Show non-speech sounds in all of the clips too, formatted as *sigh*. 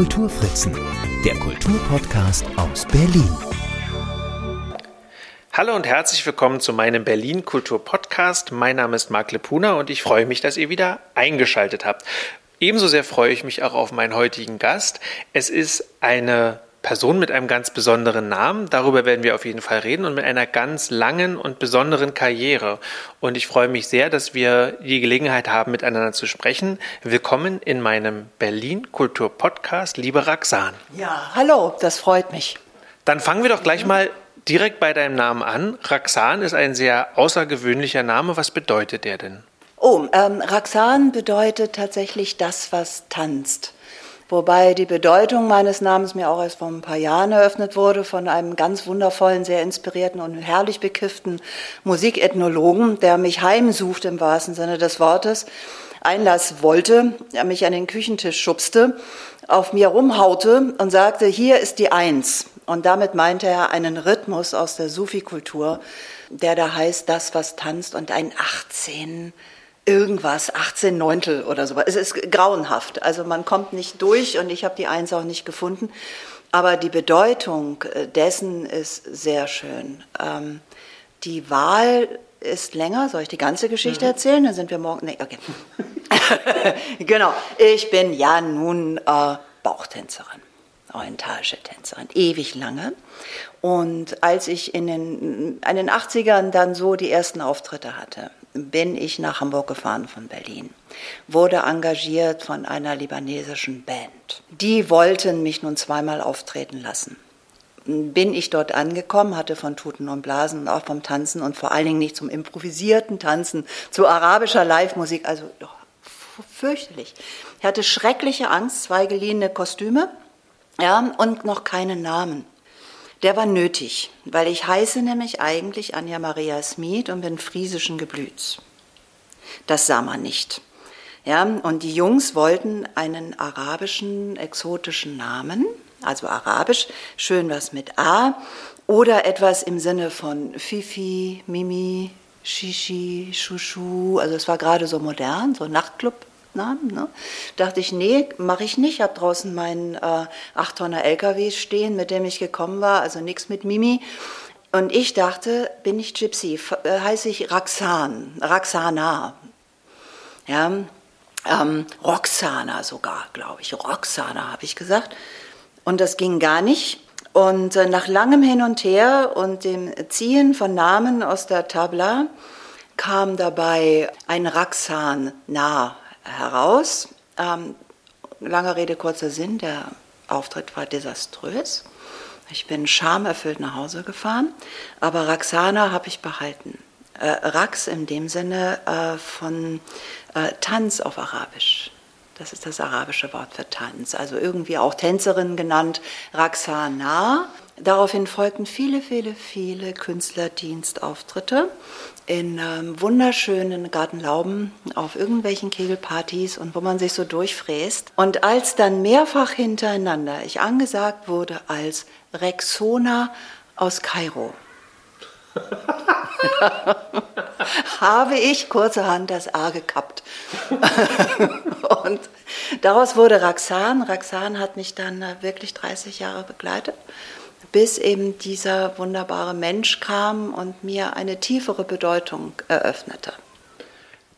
Kulturfritzen, der Kulturpodcast aus Berlin. Hallo und herzlich willkommen zu meinem Berlin Kultur Podcast. Mein Name ist Marc Lepuna und ich freue mich, dass ihr wieder eingeschaltet habt. Ebenso sehr freue ich mich auch auf meinen heutigen Gast. Es ist eine Person mit einem ganz besonderen Namen. Darüber werden wir auf jeden Fall reden und mit einer ganz langen und besonderen Karriere. Und ich freue mich sehr, dass wir die Gelegenheit haben, miteinander zu sprechen. Willkommen in meinem Berlin Kultur Podcast, liebe Raxan. Ja, hallo, das freut mich. Dann fangen wir doch gleich mal direkt bei deinem Namen an. Raxan ist ein sehr außergewöhnlicher Name. Was bedeutet der denn? Oh, ähm, Raxan bedeutet tatsächlich das, was tanzt. Wobei die Bedeutung meines Namens mir auch erst vor ein paar Jahren eröffnet wurde von einem ganz wundervollen, sehr inspirierten und herrlich bekifften Musikethnologen, der mich heimsucht im wahrsten Sinne des Wortes, Einlass wollte, er mich an den Küchentisch schubste, auf mir rumhaute und sagte, hier ist die Eins. Und damit meinte er einen Rhythmus aus der Sufi-Kultur, der da heißt, das, was tanzt und ein 18 irgendwas, 18 Neuntel oder so. Es ist grauenhaft. Also man kommt nicht durch und ich habe die Eins auch nicht gefunden. Aber die Bedeutung äh, dessen ist sehr schön. Ähm, die Wahl ist länger. Soll ich die ganze Geschichte mhm. erzählen? Dann sind wir morgen. Nee, okay. *laughs* genau. Ich bin ja nun äh, Bauchtänzerin, orientalische Tänzerin, ewig lange. Und als ich in den, in den 80ern dann so die ersten Auftritte hatte, bin ich nach Hamburg gefahren von Berlin, wurde engagiert von einer libanesischen Band. Die wollten mich nun zweimal auftreten lassen. Bin ich dort angekommen, hatte von Tuten und Blasen und auch vom Tanzen und vor allen Dingen nicht zum improvisierten Tanzen, zu arabischer Live-Musik, also oh, fürchterlich. Ich hatte schreckliche Angst, zwei geliehene Kostüme ja, und noch keinen Namen. Der war nötig, weil ich heiße nämlich eigentlich Anja Maria Smith und bin friesischen Geblüts. Das sah man nicht. Ja, und die Jungs wollten einen arabischen, exotischen Namen, also arabisch, schön was mit A, oder etwas im Sinne von Fifi, Mimi, Shishi, Shushu, also es war gerade so modern, so Nachtclub Namen. Ne? Dachte ich, nee, mache ich nicht. Ich habe draußen meinen äh, 8-Tonner LKW stehen, mit dem ich gekommen war, also nichts mit Mimi. Und ich dachte, bin ich Gypsy, äh, heiße ich Raxan, Raxana. Ja, ähm, Roxana sogar, glaube ich. Roxana habe ich gesagt. Und das ging gar nicht. Und äh, nach langem Hin und Her und dem Ziehen von Namen aus der Tabla kam dabei ein Raxan nah heraus. Ähm, lange Rede, kurzer Sinn, der Auftritt war desaströs. Ich bin schamerfüllt nach Hause gefahren, aber Raxana habe ich behalten. Äh, Rax in dem Sinne äh, von äh, Tanz auf Arabisch. Das ist das arabische Wort für Tanz. Also irgendwie auch Tänzerin genannt, Raxana. Daraufhin folgten viele, viele, viele Künstlerdienstauftritte in ähm, wunderschönen Gartenlauben auf irgendwelchen Kegelpartys und wo man sich so durchfräst. Und als dann mehrfach hintereinander ich angesagt wurde als Rexona aus Kairo, *laughs* habe ich kurzerhand das A gekappt. *laughs* und daraus wurde Raxan. Raxan hat mich dann äh, wirklich 30 Jahre begleitet bis eben dieser wunderbare Mensch kam und mir eine tiefere Bedeutung eröffnete.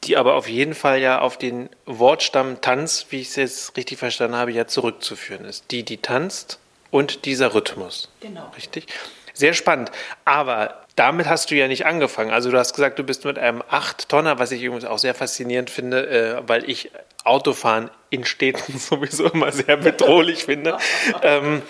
Die aber auf jeden Fall ja auf den Wortstamm Tanz, wie ich es jetzt richtig verstanden habe, ja zurückzuführen ist. Die, die tanzt und dieser Rhythmus. Genau. Richtig? Sehr spannend. Aber damit hast du ja nicht angefangen. Also du hast gesagt, du bist mit einem 8-Tonner, was ich übrigens auch sehr faszinierend finde, äh, weil ich Autofahren in Städten *laughs* sowieso immer sehr bedrohlich finde. *laughs* Ähm,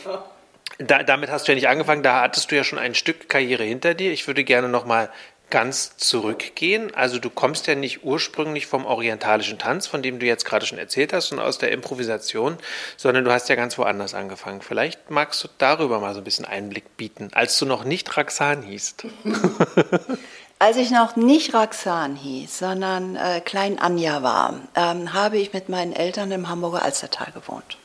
da, damit hast du ja nicht angefangen, da hattest du ja schon ein Stück Karriere hinter dir. Ich würde gerne nochmal ganz zurückgehen. Also du kommst ja nicht ursprünglich vom orientalischen Tanz, von dem du jetzt gerade schon erzählt hast, und aus der Improvisation, sondern du hast ja ganz woanders angefangen. Vielleicht magst du darüber mal so ein bisschen Einblick bieten, als du noch nicht Raxan hießt. *laughs* Als ich noch nicht Raxan hieß, sondern äh, Klein Anja war, ähm, habe ich mit meinen Eltern im Hamburger Alstertal gewohnt.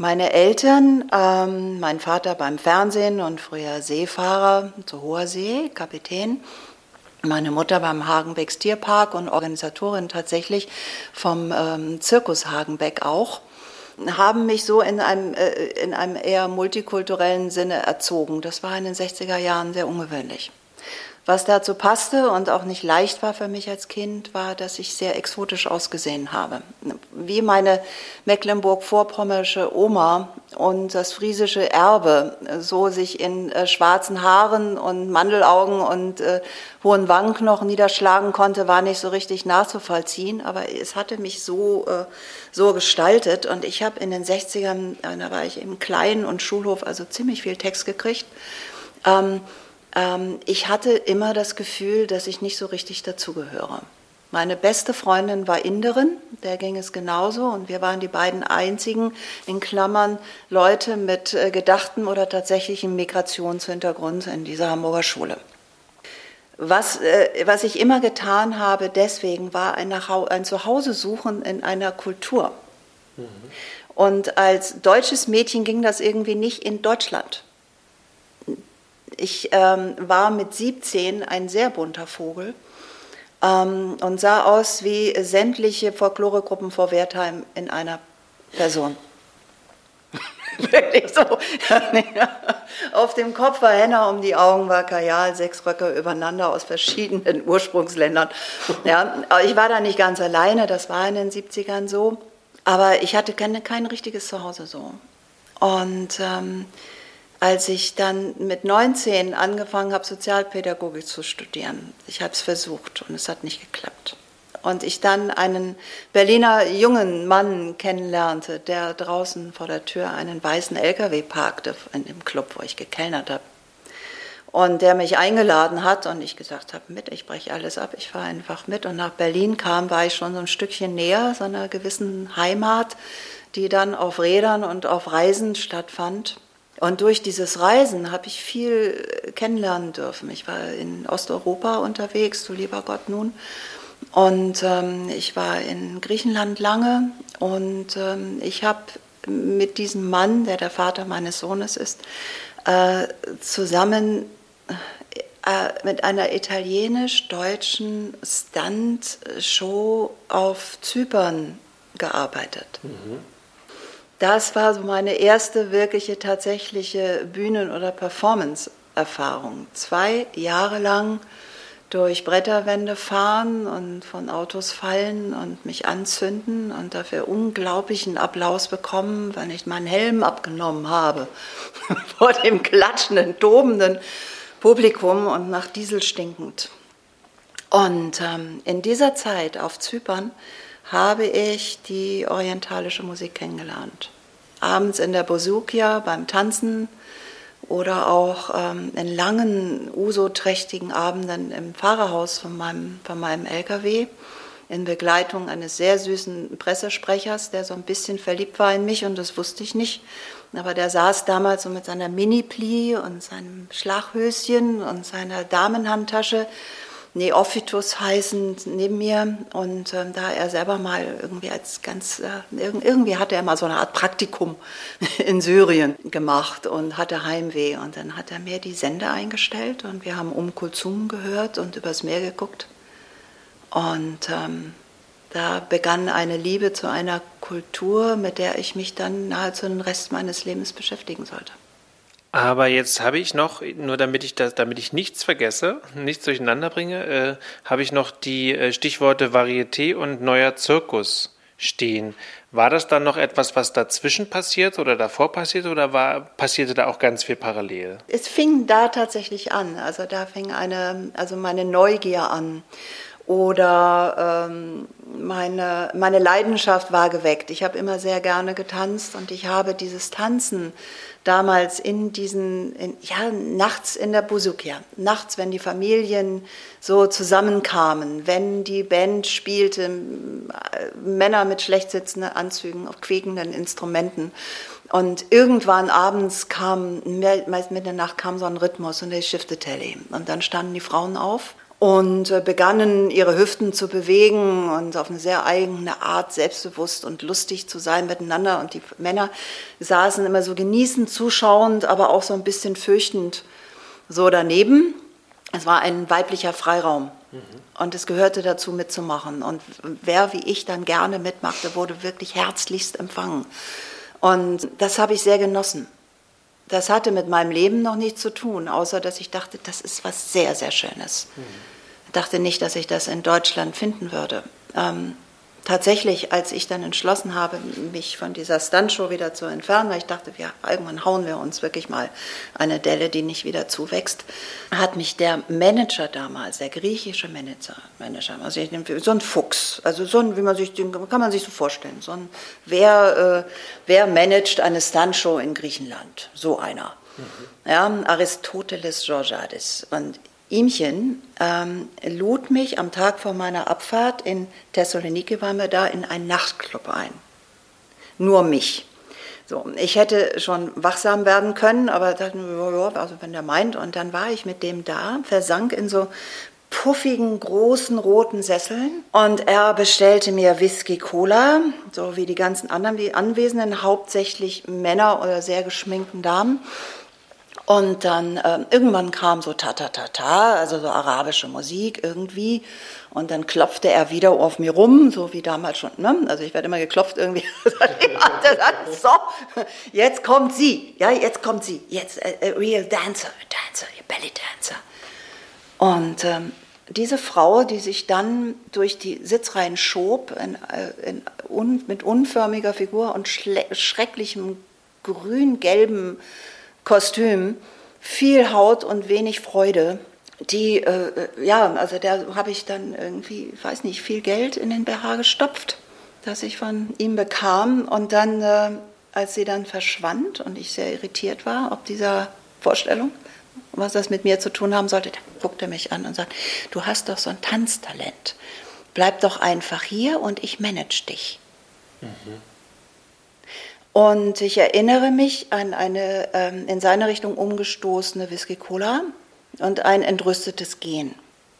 Meine Eltern, ähm, mein Vater beim Fernsehen und früher Seefahrer zu hoher See, Kapitän. Meine Mutter beim Hagenbecks Tierpark und Organisatorin tatsächlich vom ähm, Zirkus Hagenbeck auch. haben mich so in einem, äh, in einem eher multikulturellen Sinne erzogen. Das war in den 60er Jahren sehr ungewöhnlich. Was dazu passte und auch nicht leicht war für mich als Kind, war, dass ich sehr exotisch ausgesehen habe. Wie meine Mecklenburg-Vorpommersche Oma und das friesische Erbe so sich in äh, schwarzen Haaren und Mandelaugen und äh, hohen Wangenknochen niederschlagen konnte, war nicht so richtig nachzuvollziehen, aber es hatte mich so, äh, so gestaltet und ich habe in den 60ern, äh, da war ich im Kleinen und Schulhof, also ziemlich viel Text gekriegt. Ähm, ähm, ich hatte immer das Gefühl, dass ich nicht so richtig dazugehöre. Meine beste Freundin war Inderin, der ging es genauso und wir waren die beiden einzigen, in Klammern, Leute mit äh, gedachtem oder tatsächlichem Migrationshintergrund in dieser Hamburger Schule. Was, äh, was ich immer getan habe, deswegen war ein, ein Zuhause suchen in einer Kultur. Mhm. Und als deutsches Mädchen ging das irgendwie nicht in Deutschland. Ich ähm, war mit 17 ein sehr bunter Vogel ähm, und sah aus wie sämtliche Folkloregruppen vor Wertheim in einer Person. *laughs* Wirklich so. *laughs* Auf dem Kopf war Henna, um die Augen war Kajal, sechs Röcke übereinander aus verschiedenen Ursprungsländern. Ja, ich war da nicht ganz alleine, das war in den 70ern so. Aber ich hatte kein, kein richtiges Zuhause so. Und ähm, als ich dann mit 19 angefangen habe, Sozialpädagogik zu studieren. Ich habe es versucht und es hat nicht geklappt. Und ich dann einen Berliner jungen Mann kennenlernte, der draußen vor der Tür einen weißen LKW parkte in dem Club, wo ich gekellnert habe. Und der mich eingeladen hat und ich gesagt habe, mit, ich breche alles ab, ich fahre einfach mit. Und nach Berlin kam, war ich schon so ein Stückchen näher, so einer gewissen Heimat, die dann auf Rädern und auf Reisen stattfand. Und durch dieses Reisen habe ich viel kennenlernen dürfen. Ich war in Osteuropa unterwegs, du lieber Gott nun. Und ähm, ich war in Griechenland lange und ähm, ich habe mit diesem Mann, der der Vater meines Sohnes ist, äh, zusammen äh, mit einer italienisch-deutschen Stunt-Show auf Zypern gearbeitet. Mhm. Das war so meine erste wirkliche tatsächliche Bühnen- oder Performance-Erfahrung. Zwei Jahre lang durch Bretterwände fahren und von Autos fallen und mich anzünden und dafür unglaublichen Applaus bekommen, wenn ich meinen Helm abgenommen habe *laughs* vor dem klatschenden, tobenden Publikum und nach Diesel stinkend. Und ähm, in dieser Zeit auf Zypern habe ich die orientalische Musik kennengelernt. Abends in der Bosukia beim Tanzen oder auch ähm, in langen, usoträchtigen Abenden im Fahrerhaus von meinem, von meinem LKW in Begleitung eines sehr süßen Pressesprechers, der so ein bisschen verliebt war in mich und das wusste ich nicht. Aber der saß damals so mit seiner Mini-Pli und seinem Schlaghöschen und seiner Damenhandtasche Neophytus heißend neben mir. Und äh, da er selber mal irgendwie als ganz, äh, irgendwie hatte er mal so eine Art Praktikum *laughs* in Syrien gemacht und hatte Heimweh. Und dann hat er mir die Sende eingestellt und wir haben Um Kulzum gehört und übers Meer geguckt. Und ähm, da begann eine Liebe zu einer Kultur, mit der ich mich dann nahezu den Rest meines Lebens beschäftigen sollte. Aber jetzt habe ich noch, nur damit ich das, damit ich nichts vergesse, nichts durcheinander bringe, äh, habe ich noch die äh, Stichworte Varieté und neuer Zirkus stehen. War das dann noch etwas, was dazwischen passiert oder davor passiert oder war, passierte da auch ganz viel parallel? Es fing da tatsächlich an. Also da fing eine, also meine Neugier an oder ähm, meine, meine Leidenschaft war geweckt. Ich habe immer sehr gerne getanzt und ich habe dieses Tanzen damals in diesen, in, ja, nachts in der Busukia, nachts, wenn die Familien so zusammenkamen, wenn die Band spielte, äh, Männer mit schlecht sitzenden Anzügen auf quiekenden Instrumenten. Und irgendwann abends kam, meist in der Nacht kam so ein Rhythmus und der Telly. Und dann standen die Frauen auf und äh, begannen ihre Hüften zu bewegen und auf eine sehr eigene Art selbstbewusst und lustig zu sein miteinander. Und die Männer saßen immer so genießend, zuschauend, aber auch so ein bisschen fürchtend so daneben. es war ein weiblicher Freiraum. Mhm. Und es gehörte dazu mitzumachen. Und wer wie ich dann gerne mitmachte, wurde wirklich herzlichst empfangen. Und das habe ich sehr genossen. Das hatte mit meinem Leben noch nichts zu tun, außer dass ich dachte, das ist was sehr, sehr Schönes. Mhm. Ich dachte nicht, dass ich das in Deutschland finden würde. Ähm, tatsächlich, als ich dann entschlossen habe, mich von dieser Stuntshow wieder zu entfernen, weil ich dachte, ja, irgendwann hauen wir uns wirklich mal eine Delle, die nicht wieder zuwächst, hat mich der Manager damals, der griechische Manager, Manager also so ein Fuchs, also so ein, wie man sich, kann man sich so vorstellen, so ein, wer, äh, wer managt eine Stuntshow in Griechenland? So einer. Mhm. Ja, Aristoteles Georgiadis. Und Ihmchen ähm, lud mich am Tag vor meiner Abfahrt in Thessaloniki, waren wir da, in einen Nachtclub ein. Nur mich. So, ich hätte schon wachsam werden können, aber dachte, also wenn der meint, und dann war ich mit dem da, versank in so puffigen, großen, roten Sesseln und er bestellte mir Whisky Cola, so wie die ganzen anderen Anwesenden, hauptsächlich Männer oder sehr geschminkten Damen. Und dann äh, irgendwann kam so ta-ta-ta-ta, also so arabische Musik irgendwie. Und dann klopfte er wieder auf mir rum, so wie damals schon. Ne? Also ich werde immer geklopft irgendwie. *laughs* so, jetzt kommt sie. Ja, jetzt kommt sie. Jetzt a, a real dancer, a dancer, a belly dancer. Und ähm, diese Frau, die sich dann durch die Sitzreihen schob, in, äh, in, un, mit unförmiger Figur und schrecklichem grün-gelben Kostüm, viel Haut und wenig Freude. Die, äh, ja, also da habe ich dann irgendwie, weiß nicht, viel Geld in den BH gestopft, das ich von ihm bekam. Und dann, äh, als sie dann verschwand und ich sehr irritiert war ob dieser Vorstellung, was das mit mir zu tun haben sollte, guckte er mich an und sagt, du hast doch so ein Tanztalent. Bleib doch einfach hier und ich manage dich. Mhm. Und ich erinnere mich an eine ähm, in seine Richtung umgestoßene Whisky Cola und ein entrüstetes Gehen.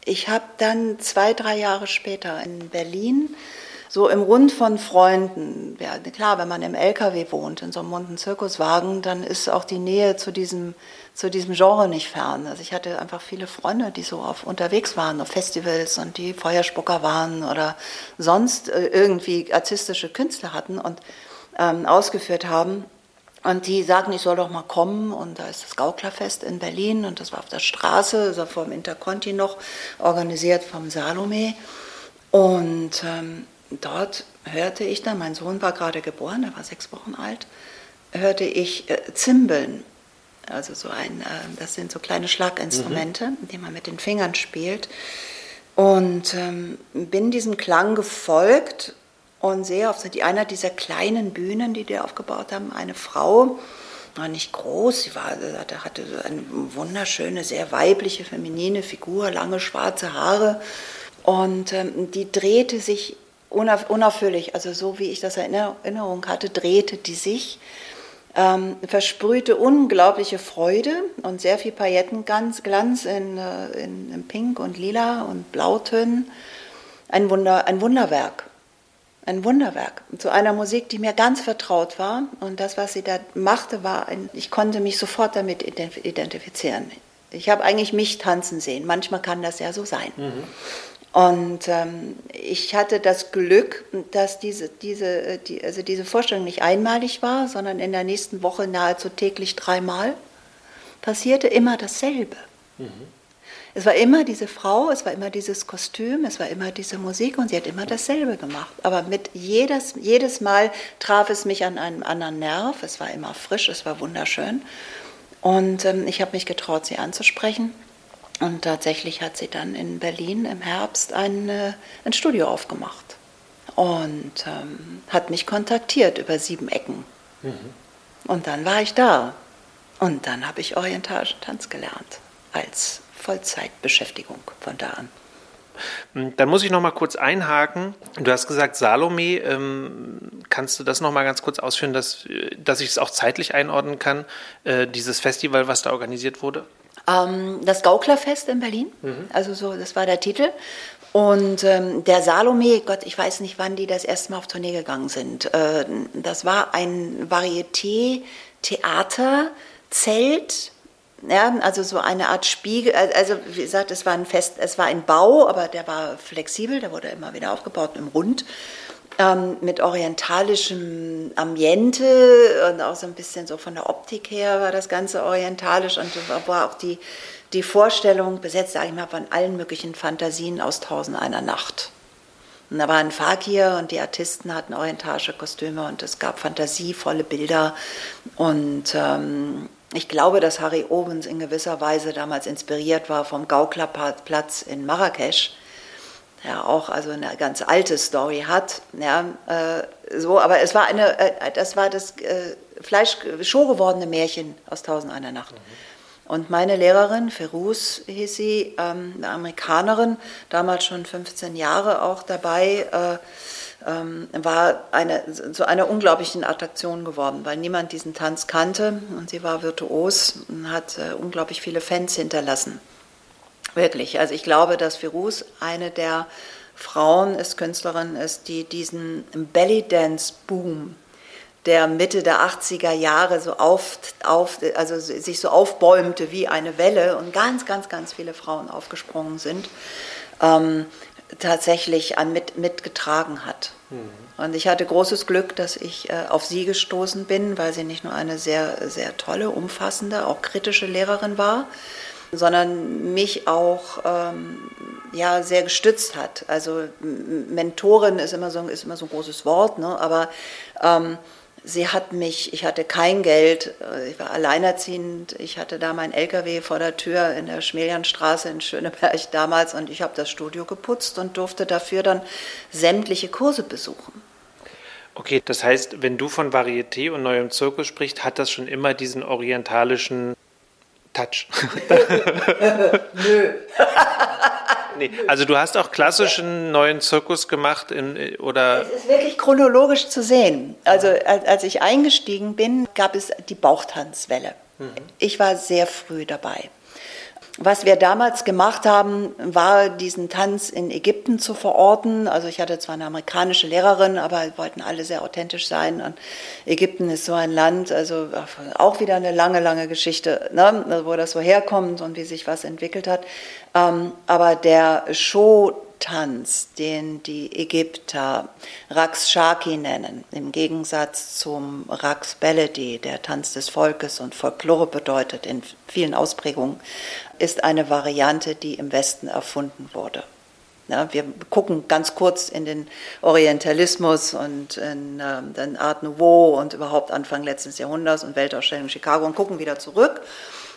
Ich habe dann zwei, drei Jahre später in Berlin so im Rund von Freunden, ja klar, wenn man im LKW wohnt, in so einem bunten Zirkuswagen, dann ist auch die Nähe zu diesem, zu diesem Genre nicht fern. Also ich hatte einfach viele Freunde, die so auf, unterwegs waren, auf Festivals und die Feuerspucker waren oder sonst äh, irgendwie artistische Künstler hatten und ähm, ausgeführt haben. Und die sagten, ich soll doch mal kommen. Und da ist das Gauklerfest in Berlin und das war auf der Straße, also vor dem Interconti noch, organisiert vom Salome. Und ähm, dort hörte ich dann, mein Sohn war gerade geboren, er war sechs Wochen alt, hörte ich äh, Zimbeln. Also so ein, äh, das sind so kleine Schlaginstrumente, mhm. die man mit den Fingern spielt. Und ähm, bin diesem Klang gefolgt und sehe auf einer dieser kleinen Bühnen, die die aufgebaut haben, eine Frau, war nicht groß, sie war, hatte eine wunderschöne, sehr weibliche, feminine Figur, lange schwarze Haare und ähm, die drehte sich unauf, unaufhörlich, also so wie ich das in Erinnerung hatte, drehte die sich, ähm, versprühte unglaubliche Freude und sehr viel Paillettenglanz in, äh, in, in Pink und Lila und Blautönen. Ein, Wunder, ein Wunderwerk ein Wunderwerk. Zu einer Musik, die mir ganz vertraut war. Und das, was sie da machte, war ein, ich konnte mich sofort damit identifizieren. Ich habe eigentlich mich tanzen sehen. Manchmal kann das ja so sein. Mhm. Und ähm, ich hatte das Glück, dass diese, diese, die, also diese Vorstellung nicht einmalig war, sondern in der nächsten Woche nahezu täglich dreimal passierte immer dasselbe. Mhm. Es war immer diese Frau, es war immer dieses Kostüm, es war immer diese Musik und sie hat immer dasselbe gemacht. Aber mit jedes, jedes Mal traf es mich an einem anderen Nerv. Es war immer frisch, es war wunderschön. Und ähm, ich habe mich getraut, sie anzusprechen. Und tatsächlich hat sie dann in Berlin im Herbst ein, äh, ein Studio aufgemacht und ähm, hat mich kontaktiert über sieben Ecken. Mhm. Und dann war ich da. Und dann habe ich orientalischen Tanz gelernt als Vollzeitbeschäftigung von da an. Hm, dann muss ich noch mal kurz einhaken. Du hast gesagt, Salome, ähm, kannst du das noch mal ganz kurz ausführen, dass, dass ich es auch zeitlich einordnen kann, äh, dieses Festival, was da organisiert wurde? Ähm, das Gauklerfest in Berlin, mhm. also so, das war der Titel. Und ähm, der Salome, Gott, ich weiß nicht, wann die das erste Mal auf Tournee gegangen sind. Äh, das war ein Varieté-Theater, Zelt, ja, also so eine Art Spiegel, also wie gesagt, es war ein Fest, es war ein Bau, aber der war flexibel, der wurde immer wieder aufgebaut im Rund ähm, mit orientalischem Ambiente und auch so ein bisschen so von der Optik her war das Ganze orientalisch und war auch die, die Vorstellung besetzt, sage ich mal, von allen möglichen Fantasien aus Tausend einer Nacht. Und da war ein Fakir und die Artisten hatten orientalische Kostüme und es gab fantasievolle Bilder. Und ähm, ich glaube, dass Harry Owens in gewisser Weise damals inspiriert war vom Gauklerplatz in Marrakesch ja auch also eine ganz alte Story hat. Ja, äh, so, aber es war eine, äh, das war das äh, Fleisch Show gewordene Märchen aus Tausend einer Nacht. Mhm. Und meine Lehrerin, Ferus hieß sie, ähm, eine Amerikanerin, damals schon 15 Jahre auch dabei, äh, ähm, war eine, zu einer unglaublichen Attraktion geworden, weil niemand diesen Tanz kannte und sie war virtuos und hat äh, unglaublich viele Fans hinterlassen. Wirklich. Also ich glaube, dass Firuz eine der Frauen ist, Künstlerin ist, die diesen Belly Dance Boom der Mitte der 80er Jahre so auf, auf, also sich so aufbäumte wie eine Welle und ganz, ganz, ganz viele Frauen aufgesprungen sind, ähm, tatsächlich an mit, mitgetragen hat. Mhm. Und ich hatte großes Glück, dass ich äh, auf sie gestoßen bin, weil sie nicht nur eine sehr, sehr tolle, umfassende, auch kritische Lehrerin war, sondern mich auch ähm, ja, sehr gestützt hat. Also Mentorin ist immer so, ist immer so ein großes Wort, ne? aber ähm, sie hat mich, ich hatte kein Geld, äh, ich war alleinerziehend, ich hatte da mein LKW vor der Tür in der Schmelianstraße in Schöneberg *laughs* damals und ich habe das Studio geputzt und durfte dafür dann sämtliche Kurse besuchen. Okay, das heißt, wenn du von Varieté und neuem Zirkus sprichst, hat das schon immer diesen orientalischen Touch. *laughs* Nö. *laughs* nee, also du hast auch klassischen neuen Zirkus gemacht in, oder? Es ist wirklich chronologisch zu sehen. Also als ich eingestiegen bin, gab es die Bauchtanzwelle. Mhm. Ich war sehr früh dabei. Was wir damals gemacht haben, war diesen Tanz in Ägypten zu verorten. Also ich hatte zwar eine amerikanische Lehrerin, aber wir wollten alle sehr authentisch sein. Und Ägypten ist so ein Land, also auch wieder eine lange, lange Geschichte, ne, wo das so herkommt und wie sich was entwickelt hat. Ähm, aber der Show Tanz, den die Ägypter Rax Shaki nennen, im Gegensatz zum Rax Beledi, der Tanz des Volkes und Folklore bedeutet in vielen Ausprägungen, ist eine Variante, die im Westen erfunden wurde. Ja, wir gucken ganz kurz in den Orientalismus und in äh, den Art Nouveau und überhaupt Anfang letzten Jahrhunderts und Weltausstellung Chicago und gucken wieder zurück.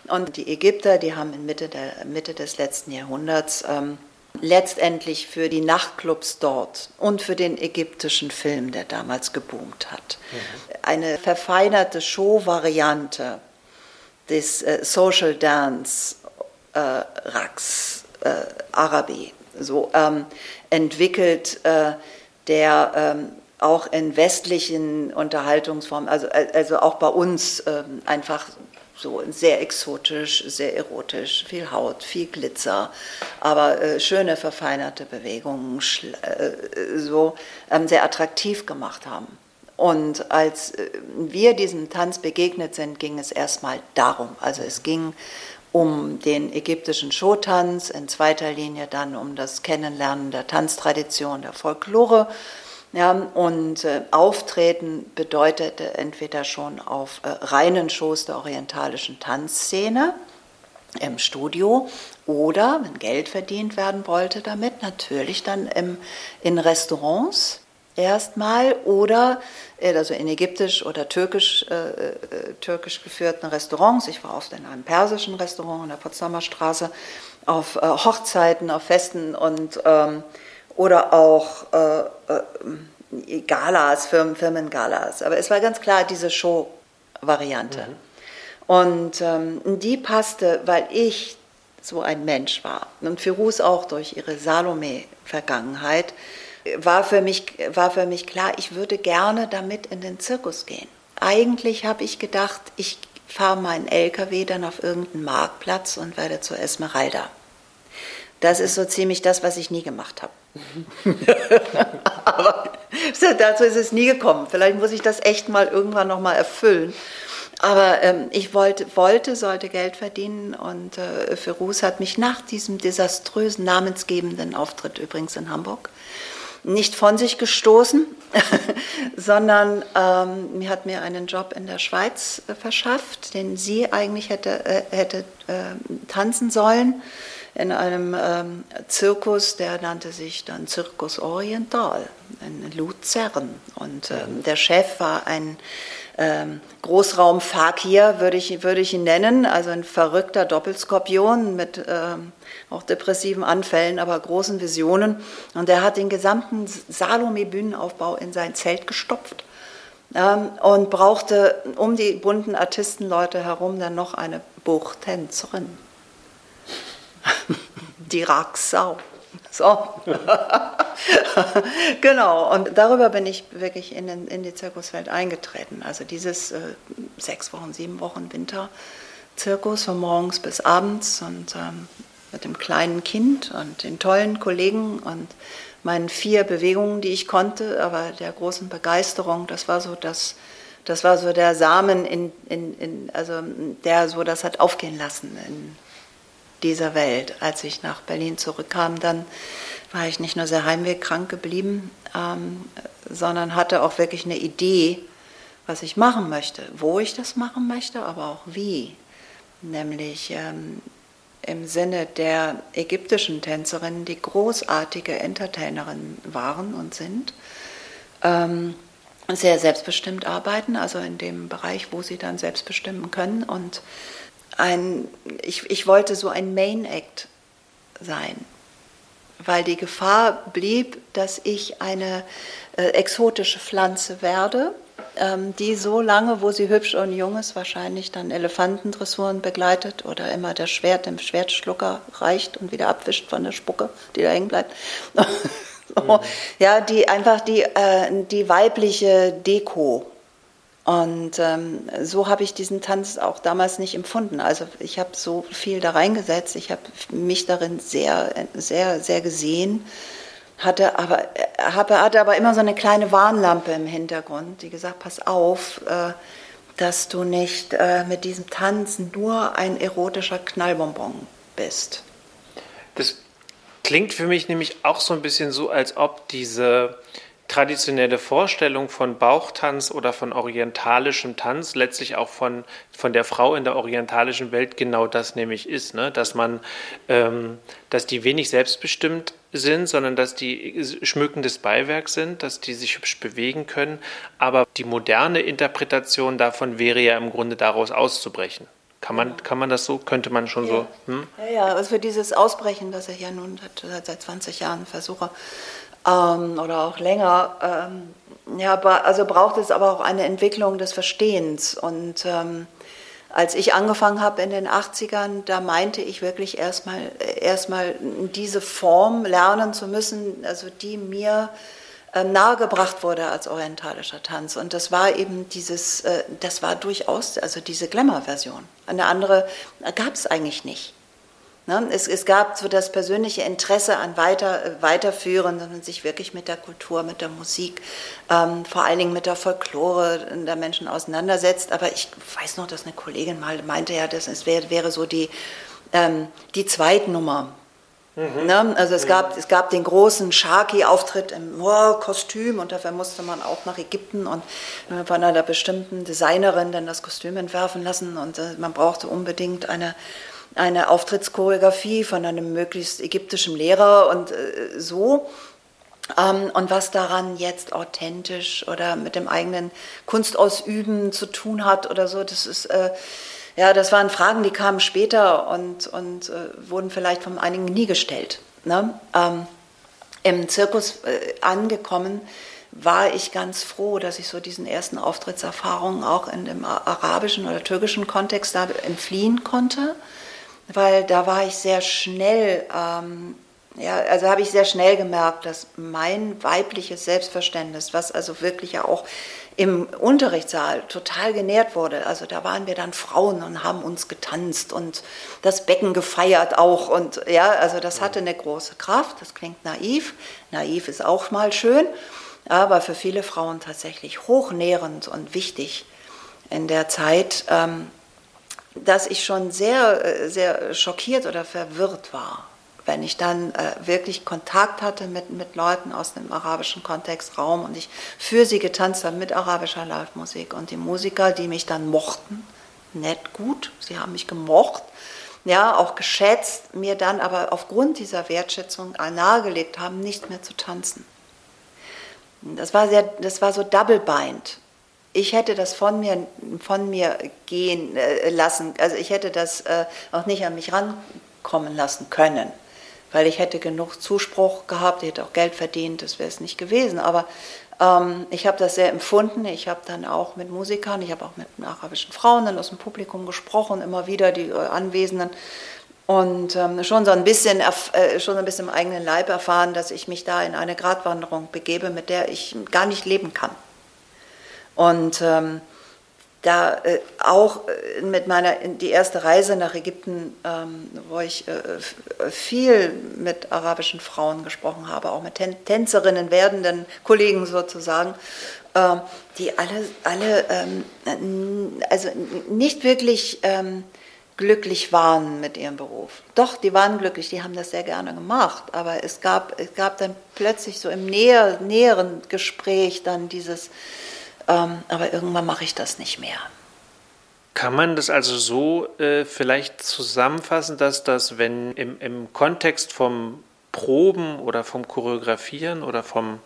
Und die Ägypter, die haben in Mitte, der, Mitte des letzten Jahrhunderts ähm, letztendlich für die Nachtclubs dort und für den ägyptischen Film, der damals geboomt hat, mhm. eine verfeinerte Show-Variante des äh, Social Dance äh, Rax äh, Arabi so ähm, entwickelt, äh, der ähm, auch in westlichen Unterhaltungsformen, also, äh, also auch bei uns ähm, einfach so sehr exotisch, sehr erotisch, viel Haut, viel Glitzer, aber äh, schöne verfeinerte Bewegungen, äh, so ähm, sehr attraktiv gemacht haben. Und als äh, wir diesem Tanz begegnet sind, ging es erstmal darum. Also es ging um den ägyptischen Showtanz, in zweiter Linie dann um das Kennenlernen der Tanztradition, der Folklore ja, und äh, Auftreten bedeutete entweder schon auf äh, reinen Shows der orientalischen Tanzszene im Studio oder, wenn Geld verdient werden wollte damit, natürlich dann im, in Restaurants erstmal oder äh, also in ägyptisch oder türkisch, äh, äh, türkisch geführten Restaurants. Ich war oft in einem persischen Restaurant in der Potsdamer Straße, auf äh, Hochzeiten, auf Festen und ähm, oder auch äh, äh, Galas, Firmen, Firmengalas. Aber es war ganz klar diese Show-Variante. Mhm. Und ähm, die passte, weil ich so ein Mensch war. Und Firuz auch durch ihre Salome-Vergangenheit war für, mich, war für mich klar, ich würde gerne damit in den Zirkus gehen. Eigentlich habe ich gedacht, ich fahre meinen LKW dann auf irgendeinen Marktplatz und werde zur Esmeralda. Das ist so ziemlich das, was ich nie gemacht habe. Aber dazu ist es nie gekommen. Vielleicht muss ich das echt mal irgendwann nochmal erfüllen. Aber ähm, ich wollte, wollte, sollte Geld verdienen und äh, Ferus hat mich nach diesem desaströsen namensgebenden Auftritt übrigens in Hamburg nicht von sich gestoßen, *laughs* sondern ähm, hat mir einen Job in der Schweiz äh, verschafft, den sie eigentlich hätte, äh, hätte äh, tanzen sollen in einem ähm, Zirkus, der nannte sich dann Zirkus Oriental in Luzern. Und ähm, der Chef war ein ähm, Großraum-Fakir, würde ich, würde ich ihn nennen, also ein verrückter Doppelskorpion mit ähm, auch depressiven Anfällen, aber großen Visionen. Und er hat den gesamten Salome-Bühnenaufbau in sein Zelt gestopft ähm, und brauchte um die bunten Artistenleute herum dann noch eine Buchtänzerin. Die Ragsau. So. *laughs* genau, und darüber bin ich wirklich in, den, in die Zirkuswelt eingetreten. Also dieses äh, sechs Wochen, sieben Wochen Winterzirkus von morgens bis abends und ähm, mit dem kleinen Kind und den tollen Kollegen und meinen vier Bewegungen, die ich konnte, aber der großen Begeisterung, das war so das, das war so der Samen, in, in, in, also der so das hat aufgehen lassen in, dieser Welt. Als ich nach Berlin zurückkam, dann war ich nicht nur sehr heimwegkrank geblieben, ähm, sondern hatte auch wirklich eine Idee, was ich machen möchte, wo ich das machen möchte, aber auch wie. Nämlich ähm, im Sinne der ägyptischen Tänzerinnen, die großartige Entertainerinnen waren und sind, ähm, sehr selbstbestimmt arbeiten, also in dem Bereich, wo sie dann selbst bestimmen können und ein, ich, ich wollte so ein Main Act sein, weil die Gefahr blieb, dass ich eine äh, exotische Pflanze werde, ähm, die so lange, wo sie hübsch und jung ist, wahrscheinlich dann Elefantendressuren begleitet oder immer das Schwert dem Schwertschlucker reicht und wieder abwischt von der Spucke, die da hängen bleibt. *laughs* so, mhm. Ja, die einfach die, äh, die weibliche Deko und ähm, so habe ich diesen Tanz auch damals nicht empfunden. Also ich habe so viel da reingesetzt, ich habe mich darin sehr, sehr, sehr gesehen, hatte aber, habe, hatte aber immer so eine kleine Warnlampe im Hintergrund, die gesagt, pass auf, äh, dass du nicht äh, mit diesem Tanz nur ein erotischer Knallbonbon bist. Das klingt für mich nämlich auch so ein bisschen so, als ob diese traditionelle Vorstellung von Bauchtanz oder von orientalischem Tanz, letztlich auch von, von der Frau in der orientalischen Welt genau das nämlich ist, ne? dass man, ähm, dass die wenig selbstbestimmt sind, sondern dass die schmückendes Beiwerk sind, dass die sich hübsch bewegen können. Aber die moderne Interpretation davon wäre ja im Grunde daraus auszubrechen. Kann man, kann man das so? Könnte man schon ja. so? Hm? Ja, ja, also für dieses Ausbrechen, das ich ja nun seit, seit 20 Jahren versuche, ähm, oder auch länger. Ähm, ja, also braucht es aber auch eine Entwicklung des Verstehens. Und ähm, als ich angefangen habe in den 80ern, da meinte ich wirklich erstmal erstmal diese Form lernen zu müssen, also die mir äh, nahegebracht wurde als orientalischer Tanz. Und das war eben dieses, äh, das war durchaus, also diese Glamour-Version. Eine andere gab es eigentlich nicht. Ne? Es, es, gab so das persönliche Interesse an weiter, äh, Weiterführen, dass man sich wirklich mit der Kultur, mit der Musik, ähm, vor allen Dingen mit der Folklore der Menschen auseinandersetzt. Aber ich weiß noch, dass eine Kollegin mal meinte, ja, das ist, wäre, wäre so die, ähm, die Zweitnummer. Mhm. Ne? Also es, mhm. gab, es gab den großen Sharky-Auftritt im oh, Kostüm und dafür musste man auch nach Ägypten und von einer bestimmten Designerin dann das Kostüm entwerfen lassen und äh, man brauchte unbedingt eine eine Auftrittschoreografie von einem möglichst ägyptischen Lehrer und äh, so. Ähm, und was daran jetzt authentisch oder mit dem eigenen Kunstausüben zu tun hat oder so, das ist, äh, ja, das waren Fragen, die kamen später und, und äh, wurden vielleicht von einigen nie gestellt. Ne? Ähm, Im Zirkus äh, angekommen war ich ganz froh, dass ich so diesen ersten Auftrittserfahrungen auch in dem arabischen oder türkischen Kontext da entfliehen konnte weil da war ich sehr schnell, ähm, ja, also habe ich sehr schnell gemerkt, dass mein weibliches Selbstverständnis, was also wirklich ja auch im Unterrichtssaal total genährt wurde. Also da waren wir dann Frauen und haben uns getanzt und das Becken gefeiert auch und ja, also das hatte eine große Kraft. Das klingt naiv. Naiv ist auch mal schön, aber für viele Frauen tatsächlich hochnährend und wichtig in der Zeit, ähm, dass ich schon sehr, äh, sehr schockiert oder verwirrt war, wenn ich dann äh, wirklich Kontakt hatte mit, mit Leuten aus dem arabischen Kontextraum und ich für sie getanzt habe mit arabischer Live-Musik und die Musiker, die mich dann mochten, nett, gut, sie haben mich gemocht, ja, auch geschätzt, mir dann aber aufgrund dieser Wertschätzung nahegelegt haben, nicht mehr zu tanzen. Das war, sehr, das war so double-bind. Ich hätte das von mir, von mir gehen äh, lassen, also ich hätte das äh, auch nicht an mich rankommen lassen können, weil ich hätte genug Zuspruch gehabt, ich hätte auch Geld verdient, das wäre es nicht gewesen. Aber ähm, ich habe das sehr empfunden. Ich habe dann auch mit Musikern, ich habe auch mit arabischen Frauen dann aus dem Publikum gesprochen, immer wieder die äh, Anwesenden und ähm, schon so ein bisschen äh, schon ein bisschen im eigenen Leib erfahren, dass ich mich da in eine Gratwanderung begebe, mit der ich gar nicht leben kann. Und ähm, da äh, auch äh, mit meiner die erste Reise nach Ägypten, ähm, wo ich äh, viel mit arabischen Frauen gesprochen habe, auch mit Tän Tänzerinnen, werdenden Kollegen sozusagen, äh, die alle, alle ähm, also nicht wirklich ähm, glücklich waren mit ihrem Beruf. Doch, die waren glücklich, die haben das sehr gerne gemacht, aber es gab, es gab dann plötzlich so im näher, näheren Gespräch dann dieses, ähm, aber irgendwann mache ich das nicht mehr. Kann man das also so äh, vielleicht zusammenfassen, dass das, wenn im, im Kontext vom Proben oder vom Choreografieren oder vom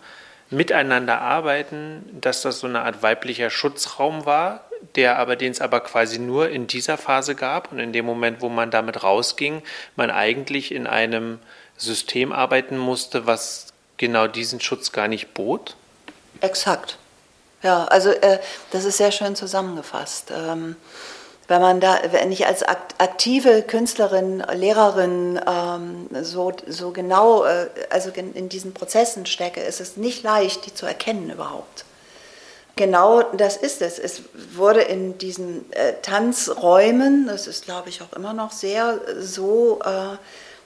Miteinander arbeiten, dass das so eine Art weiblicher Schutzraum war, der aber, den es aber quasi nur in dieser Phase gab und in dem Moment, wo man damit rausging, man eigentlich in einem System arbeiten musste, was genau diesen Schutz gar nicht bot? Exakt. Ja, also äh, das ist sehr schön zusammengefasst. Ähm, wenn man da, wenn ich als aktive Künstlerin, Lehrerin ähm, so, so genau, äh, also in diesen Prozessen stecke, ist es nicht leicht, die zu erkennen überhaupt. Genau das ist es. Es wurde in diesen äh, Tanzräumen, das ist glaube ich auch immer noch sehr so, äh,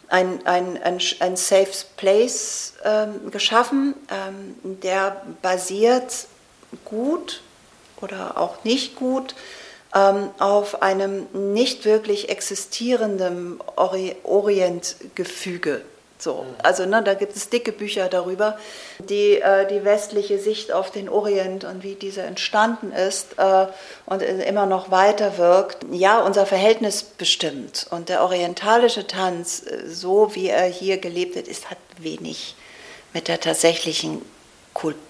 ein, ein, ein, ein Safe Place ähm, geschaffen, ähm, der basiert gut oder auch nicht gut ähm, auf einem nicht wirklich existierenden Ori Orientgefüge. So, also ne, da gibt es dicke Bücher darüber, die äh, die westliche Sicht auf den Orient und wie diese entstanden ist äh, und immer noch weiter wirkt. Ja, unser Verhältnis bestimmt. Und der orientalische Tanz, äh, so wie er hier gelebt wird, ist, hat wenig mit der tatsächlichen Kultur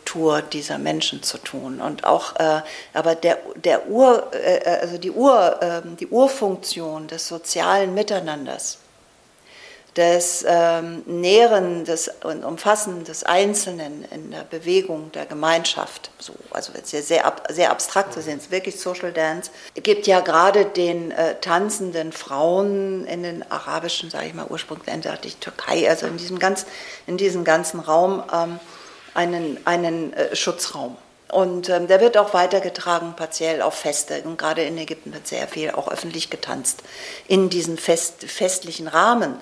dieser Menschen zu tun. Und auch, äh, aber der, der Ur, äh, also die, Ur, äh, die Urfunktion des sozialen Miteinanders, des ähm, Nähren des, und Umfassen des Einzelnen in der Bewegung der Gemeinschaft, so, also jetzt sehr, sehr, sehr abstrakt zu sehen, wirklich Social Dance, gibt ja gerade den äh, tanzenden Frauen in den arabischen, sage ich mal, Ursprungsländern, die Türkei, also in diesem, ganz, in diesem ganzen Raum, ähm, einen, einen äh, Schutzraum. Und ähm, der wird auch weitergetragen, partiell auf Feste. Und gerade in Ägypten wird sehr viel auch öffentlich getanzt, in diesen fest, festlichen Rahmen.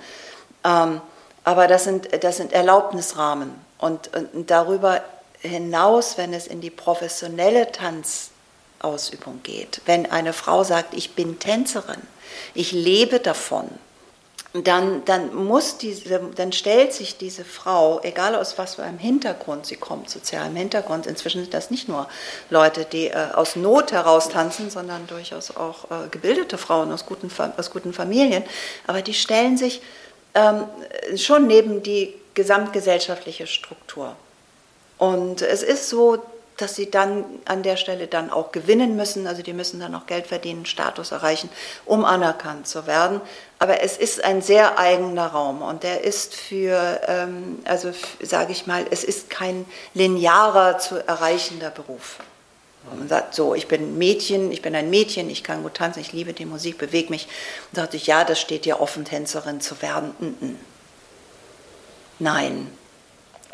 Ähm, aber das sind, das sind Erlaubnisrahmen. Und, und darüber hinaus, wenn es in die professionelle Tanzausübung geht, wenn eine Frau sagt, ich bin Tänzerin, ich lebe davon, dann, dann muss diese, dann stellt sich diese Frau, egal aus was für einem Hintergrund sie kommt, sozialem Hintergrund, inzwischen sind das nicht nur Leute, die äh, aus Not heraus tanzen, sondern durchaus auch äh, gebildete Frauen aus guten, aus guten Familien, aber die stellen sich ähm, schon neben die gesamtgesellschaftliche Struktur. Und es ist so, dass sie dann an der Stelle dann auch gewinnen müssen. Also die müssen dann auch Geld verdienen, Status erreichen, um anerkannt zu werden. Aber es ist ein sehr eigener Raum und der ist für, ähm, also sage ich mal, es ist kein linearer zu erreichender Beruf. Man sagt so, ich bin Mädchen, ich bin ein Mädchen, ich kann gut tanzen, ich liebe die Musik, bewege mich. Da dachte ich, ja, das steht dir offen, Tänzerin zu werden. Nein.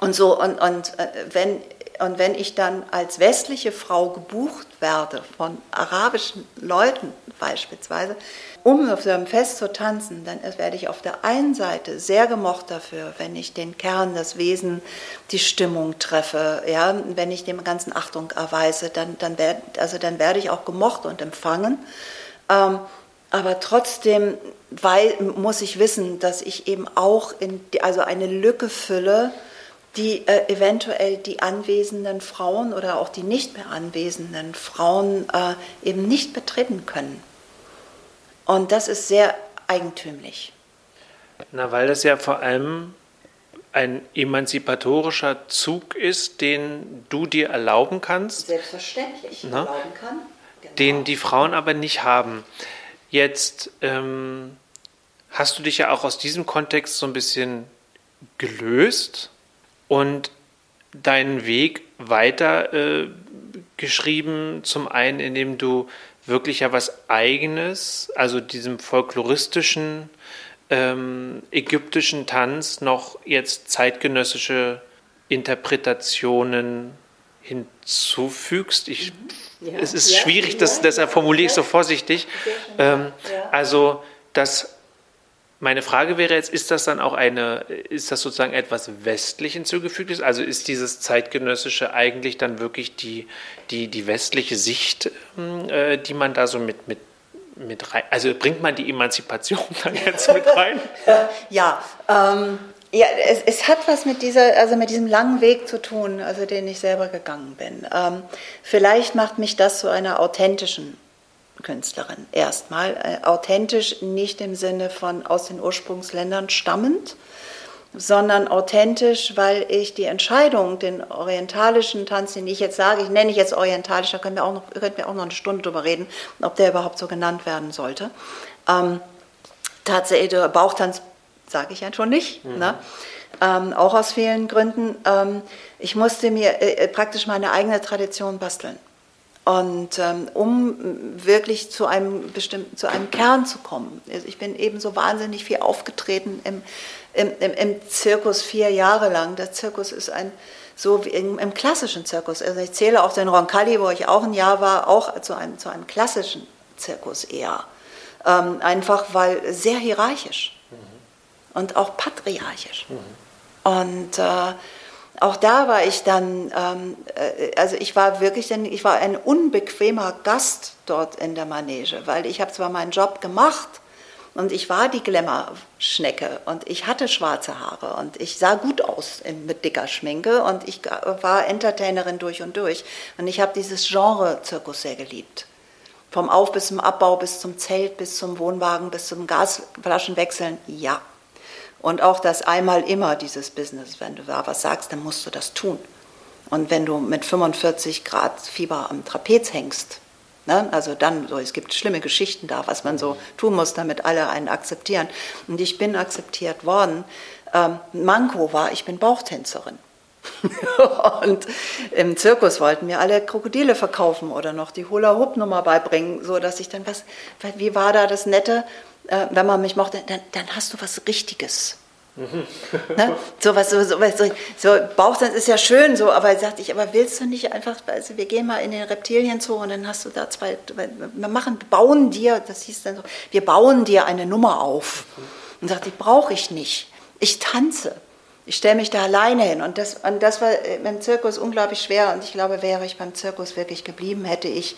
Und so, und, und äh, wenn und wenn ich dann als westliche Frau gebucht werde von arabischen Leuten beispielsweise, um auf so einem Fest zu tanzen, dann werde ich auf der einen Seite sehr gemocht dafür, wenn ich den Kern, das Wesen, die Stimmung treffe, ja, wenn ich dem ganzen Achtung erweise, dann, dann, werd, also dann werde ich auch gemocht und empfangen. Ähm, aber trotzdem weil, muss ich wissen, dass ich eben auch in, also eine Lücke fülle, die äh, eventuell die anwesenden Frauen oder auch die nicht mehr anwesenden Frauen äh, eben nicht betreten können. Und das ist sehr eigentümlich. Na, weil das ja vor allem ein emanzipatorischer Zug ist, den du dir erlauben kannst. Selbstverständlich Na? erlauben kann. Genau. Den die Frauen aber nicht haben. Jetzt ähm, hast du dich ja auch aus diesem Kontext so ein bisschen gelöst und deinen Weg weiter äh, geschrieben, zum einen, indem du wirklich ja was Eigenes, also diesem folkloristischen ähm, ägyptischen Tanz noch jetzt zeitgenössische Interpretationen hinzufügst. Ich, ja, es ist ja, schwierig, das, deshalb formuliere ich so vorsichtig. Ähm, also das meine Frage wäre jetzt, ist das dann auch eine, ist das sozusagen etwas westlich hinzugefügtes? Also ist dieses zeitgenössische eigentlich dann wirklich die, die, die westliche Sicht, ähm, äh, die man da so mit, mit, mit rein, also bringt man die Emanzipation *laughs* dann jetzt mit rein? *laughs* ja, ähm, ja, es, es, hat was mit dieser, also mit diesem langen Weg zu tun, also den ich selber gegangen bin. Ähm, vielleicht macht mich das zu einer authentischen Künstlerin. Erstmal äh, authentisch nicht im Sinne von aus den Ursprungsländern stammend, sondern authentisch, weil ich die Entscheidung, den orientalischen Tanz, den ich jetzt sage, ich nenne ich jetzt orientalisch, da können wir auch noch, könnten wir auch noch eine Stunde drüber reden, ob der überhaupt so genannt werden sollte. Ähm, tatsächlich, Bauchtanz sage ich ja schon nicht, mhm. ne? ähm, auch aus vielen Gründen. Ähm, ich musste mir äh, äh praktisch meine eigene Tradition basteln. Und ähm, um wirklich zu einem bestimmten, zu einem Kern zu kommen. Also ich bin eben so wahnsinnig viel aufgetreten im, im, im, im Zirkus vier Jahre lang. Der Zirkus ist ein, so wie im, im, klassischen Zirkus. Also ich zähle auch den Roncalli, wo ich auch ein Jahr war, auch zu einem, zu einem klassischen Zirkus eher. Ähm, einfach weil sehr hierarchisch mhm. und auch patriarchisch. Mhm. Und äh, auch da war ich dann, ähm, äh, also ich war wirklich, ich war ein unbequemer Gast dort in der Manege, weil ich habe zwar meinen Job gemacht und ich war die Glamour-Schnecke und ich hatte schwarze Haare und ich sah gut aus mit dicker Schminke und ich war Entertainerin durch und durch und ich habe dieses Genre-Zirkus sehr geliebt. Vom Auf- bis zum Abbau, bis zum Zelt, bis zum Wohnwagen, bis zum Gasflaschenwechseln, ja, und auch das einmal immer, dieses Business, wenn du da was sagst, dann musst du das tun. Und wenn du mit 45 Grad Fieber am Trapez hängst, ne, also dann, so, es gibt schlimme Geschichten da, was man so tun muss, damit alle einen akzeptieren. Und ich bin akzeptiert worden. Ähm, Manko war, ich bin Bauchtänzerin. *laughs* und im Zirkus wollten mir alle Krokodile verkaufen oder noch die Hula-Hoop-Nummer beibringen, so dass ich dann was, wie war da das Nette? Äh, wenn man mich mochte, dann, dann hast du was Richtiges. Mhm. ne? *laughs* so was so, so, so, so Bauchtanz ist ja schön so, aber sagte ich, aber willst du nicht einfach, also wir gehen mal in den Reptilien zu und dann hast du da zwei, wir machen, bauen dir, das hieß dann so, wir bauen dir eine Nummer auf. Und sagte ich, brauche ich nicht. Ich tanze. Ich stelle mich da alleine hin. Und das, und das war im Zirkus unglaublich schwer. Und ich glaube, wäre ich beim Zirkus wirklich geblieben, hätte ich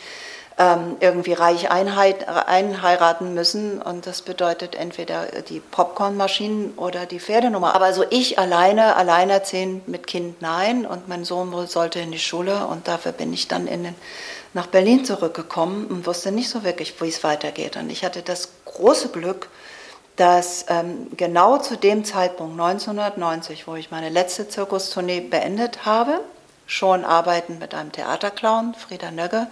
ähm, irgendwie reich einheit, einheiraten müssen. Und das bedeutet entweder die Popcornmaschinen oder die Pferdenummer. Aber so ich alleine, alleinerziehend mit Kind, nein. Und mein Sohn sollte in die Schule. Und dafür bin ich dann in den, nach Berlin zurückgekommen und wusste nicht so wirklich, wie es weitergeht. Und ich hatte das große Glück, dass ähm, genau zu dem Zeitpunkt 1990, wo ich meine letzte Zirkustournee beendet habe, schon arbeiten mit einem Theaterclown, Frieda Nögge,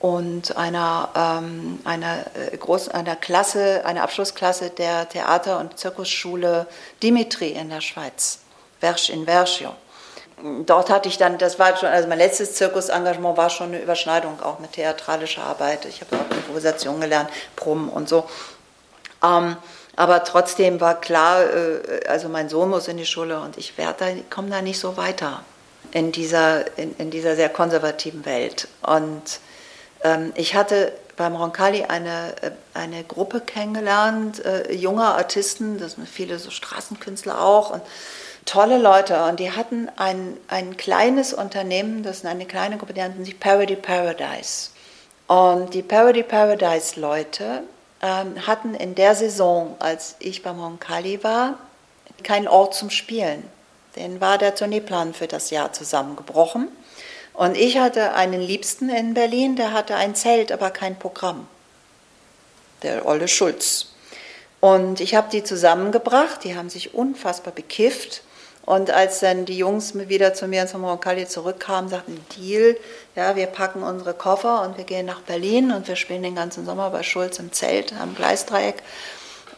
und einer, ähm, einer, äh, großen, einer Klasse, einer Abschlussklasse der Theater- und Zirkusschule Dimitri in der Schweiz, Versch in Verschio. Dort hatte ich dann, das war schon, also mein letztes Zirkusengagement war schon eine Überschneidung auch mit theatralischer Arbeit. Ich habe auch Improvisation gelernt, Proben und so. Ähm, aber trotzdem war klar, äh, also mein Sohn muss in die Schule und ich werde da, komme da nicht so weiter in dieser, in, in dieser sehr konservativen Welt. Und ich hatte beim Roncalli eine, äh, eine Gruppe kennengelernt, äh, junger Artisten, das sind viele so Straßenkünstler auch und tolle Leute. Und die hatten ein, ein kleines Unternehmen, das ist eine kleine Gruppe, die nannten sich Parody Paradise. Und die Parody Paradise Leute ähm, hatten in der Saison, als ich beim Roncalli war, keinen Ort zum Spielen. Den war der Tourneeplan für das Jahr zusammengebrochen. Und ich hatte einen Liebsten in Berlin, der hatte ein Zelt, aber kein Programm. Der Olle Schulz. Und ich habe die zusammengebracht, die haben sich unfassbar bekifft. Und als dann die Jungs wieder zu mir zum Roncalli zurückkamen, sagten, Deal, ja, wir packen unsere Koffer und wir gehen nach Berlin und wir spielen den ganzen Sommer bei Schulz im Zelt am Gleisdreieck.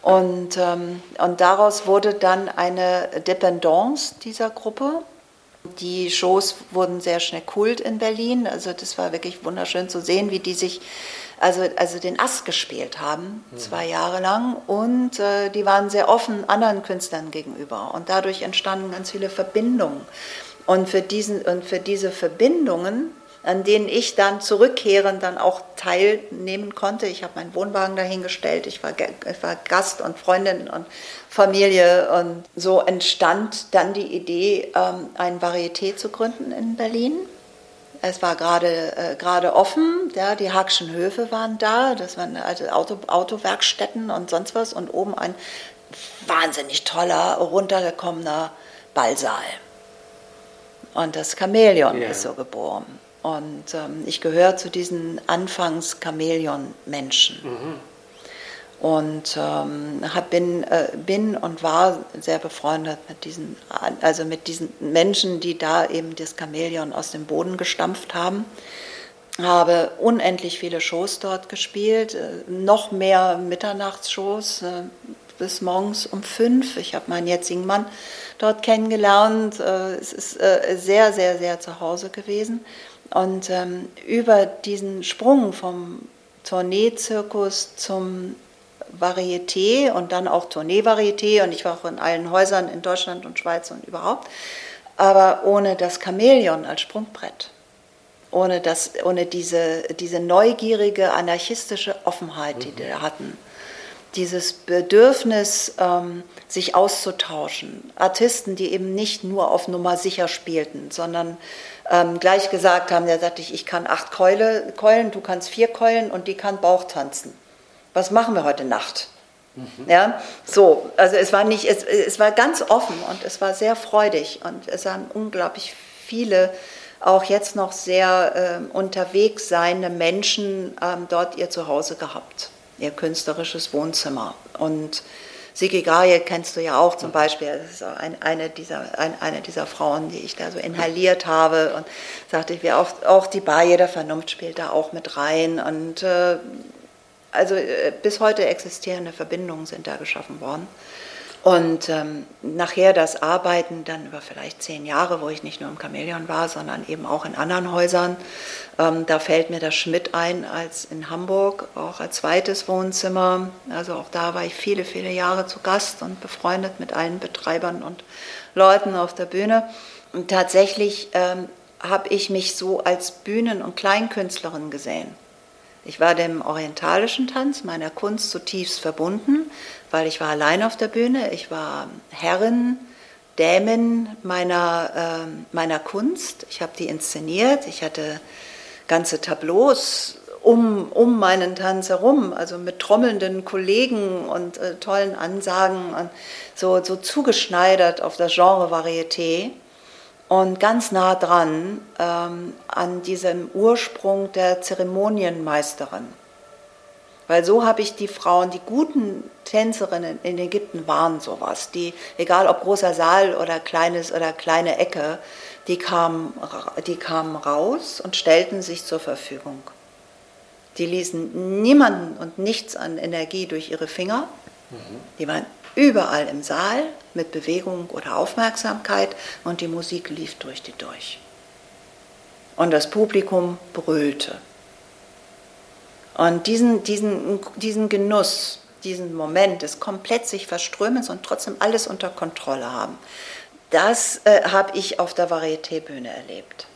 Und, ähm, und daraus wurde dann eine Dependance dieser Gruppe. Die Shows wurden sehr schnell Kult in Berlin. Also das war wirklich wunderschön zu sehen, wie die sich also, also den Ast gespielt haben, mhm. zwei Jahre lang. Und äh, die waren sehr offen anderen Künstlern gegenüber. Und dadurch entstanden ganz viele Verbindungen. Und für, diesen, und für diese Verbindungen an denen ich dann zurückkehrend dann auch teilnehmen konnte. Ich habe meinen Wohnwagen dahingestellt, ich war, ich war Gast und Freundin und Familie und so entstand dann die Idee, ähm, ein Varieté zu gründen in Berlin. Es war gerade äh, gerade offen, ja, die Hackschen Höfe waren da, das waren also Auto, Autowerkstätten und sonst was und oben ein wahnsinnig toller, runtergekommener Ballsaal. Und das Chamäleon yeah. ist so geboren. Und ähm, ich gehöre zu diesen Anfangs-Chamäleon-Menschen. Mhm. Und ähm, hab, bin, äh, bin und war sehr befreundet mit diesen, also mit diesen Menschen, die da eben das Chamäleon aus dem Boden gestampft haben. Habe unendlich viele Shows dort gespielt, äh, noch mehr Mitternachtsshows äh, bis morgens um fünf. Ich habe meinen jetzigen Mann dort kennengelernt. Äh, es ist äh, sehr, sehr, sehr zu Hause gewesen. Und ähm, über diesen Sprung vom Tourneezirkus zum Varieté und dann auch Tournee-Varieté und ich war auch in allen Häusern in Deutschland und Schweiz und überhaupt, aber ohne das Chamäleon als Sprungbrett, ohne, das, ohne diese, diese neugierige, anarchistische Offenheit, die mhm. wir hatten, dieses Bedürfnis, ähm, sich auszutauschen, Artisten, die eben nicht nur auf Nummer sicher spielten, sondern ähm, gleich gesagt haben, der sagte ich, ich kann acht Keule, Keulen, du kannst vier Keulen und die kann Bauch tanzen. Was machen wir heute Nacht? Mhm. Ja, so, also es war nicht, es, es war ganz offen und es war sehr freudig und es haben unglaublich viele auch jetzt noch sehr äh, unterwegs seiende Menschen ähm, dort ihr Zuhause gehabt, ihr künstlerisches Wohnzimmer. Und Sigi Gaje kennst du ja auch zum Beispiel. Das ist ein, eine, dieser, ein, eine dieser Frauen, die ich da so inhaliert habe und sagte ich, auch, auch die Baje der Vernunft spielt da auch mit rein. Und äh, also äh, bis heute existierende Verbindungen sind da geschaffen worden. Und ähm, nachher das Arbeiten dann über vielleicht zehn Jahre, wo ich nicht nur im Chamäleon war, sondern eben auch in anderen Häusern. Ähm, da fällt mir das Schmidt ein als in Hamburg, auch als zweites Wohnzimmer. Also auch da war ich viele, viele Jahre zu Gast und befreundet mit allen Betreibern und Leuten auf der Bühne. Und tatsächlich ähm, habe ich mich so als Bühnen- und Kleinkünstlerin gesehen. Ich war dem orientalischen Tanz, meiner Kunst zutiefst verbunden, weil ich war allein auf der Bühne. Ich war Herrin, Dämin meiner, äh, meiner Kunst. Ich habe die inszeniert. Ich hatte ganze Tableaus um, um meinen Tanz herum, also mit trommelnden Kollegen und äh, tollen Ansagen und so, so zugeschneidert auf das Genre Varieté und ganz nah dran ähm, an diesem Ursprung der Zeremonienmeisterin. Weil so habe ich die Frauen, die guten Tänzerinnen in Ägypten waren sowas, die, egal ob großer Saal oder kleines oder kleine Ecke, die kamen, die kamen raus und stellten sich zur Verfügung. Die ließen niemanden und nichts an Energie durch ihre Finger. Die waren überall im Saal mit Bewegung oder Aufmerksamkeit und die Musik lief durch die durch. Und das Publikum brüllte. Und diesen, diesen, diesen Genuss, diesen Moment des komplett sich Verströmens und trotzdem alles unter Kontrolle haben, das äh, habe ich auf der Varieté-Bühne erlebt.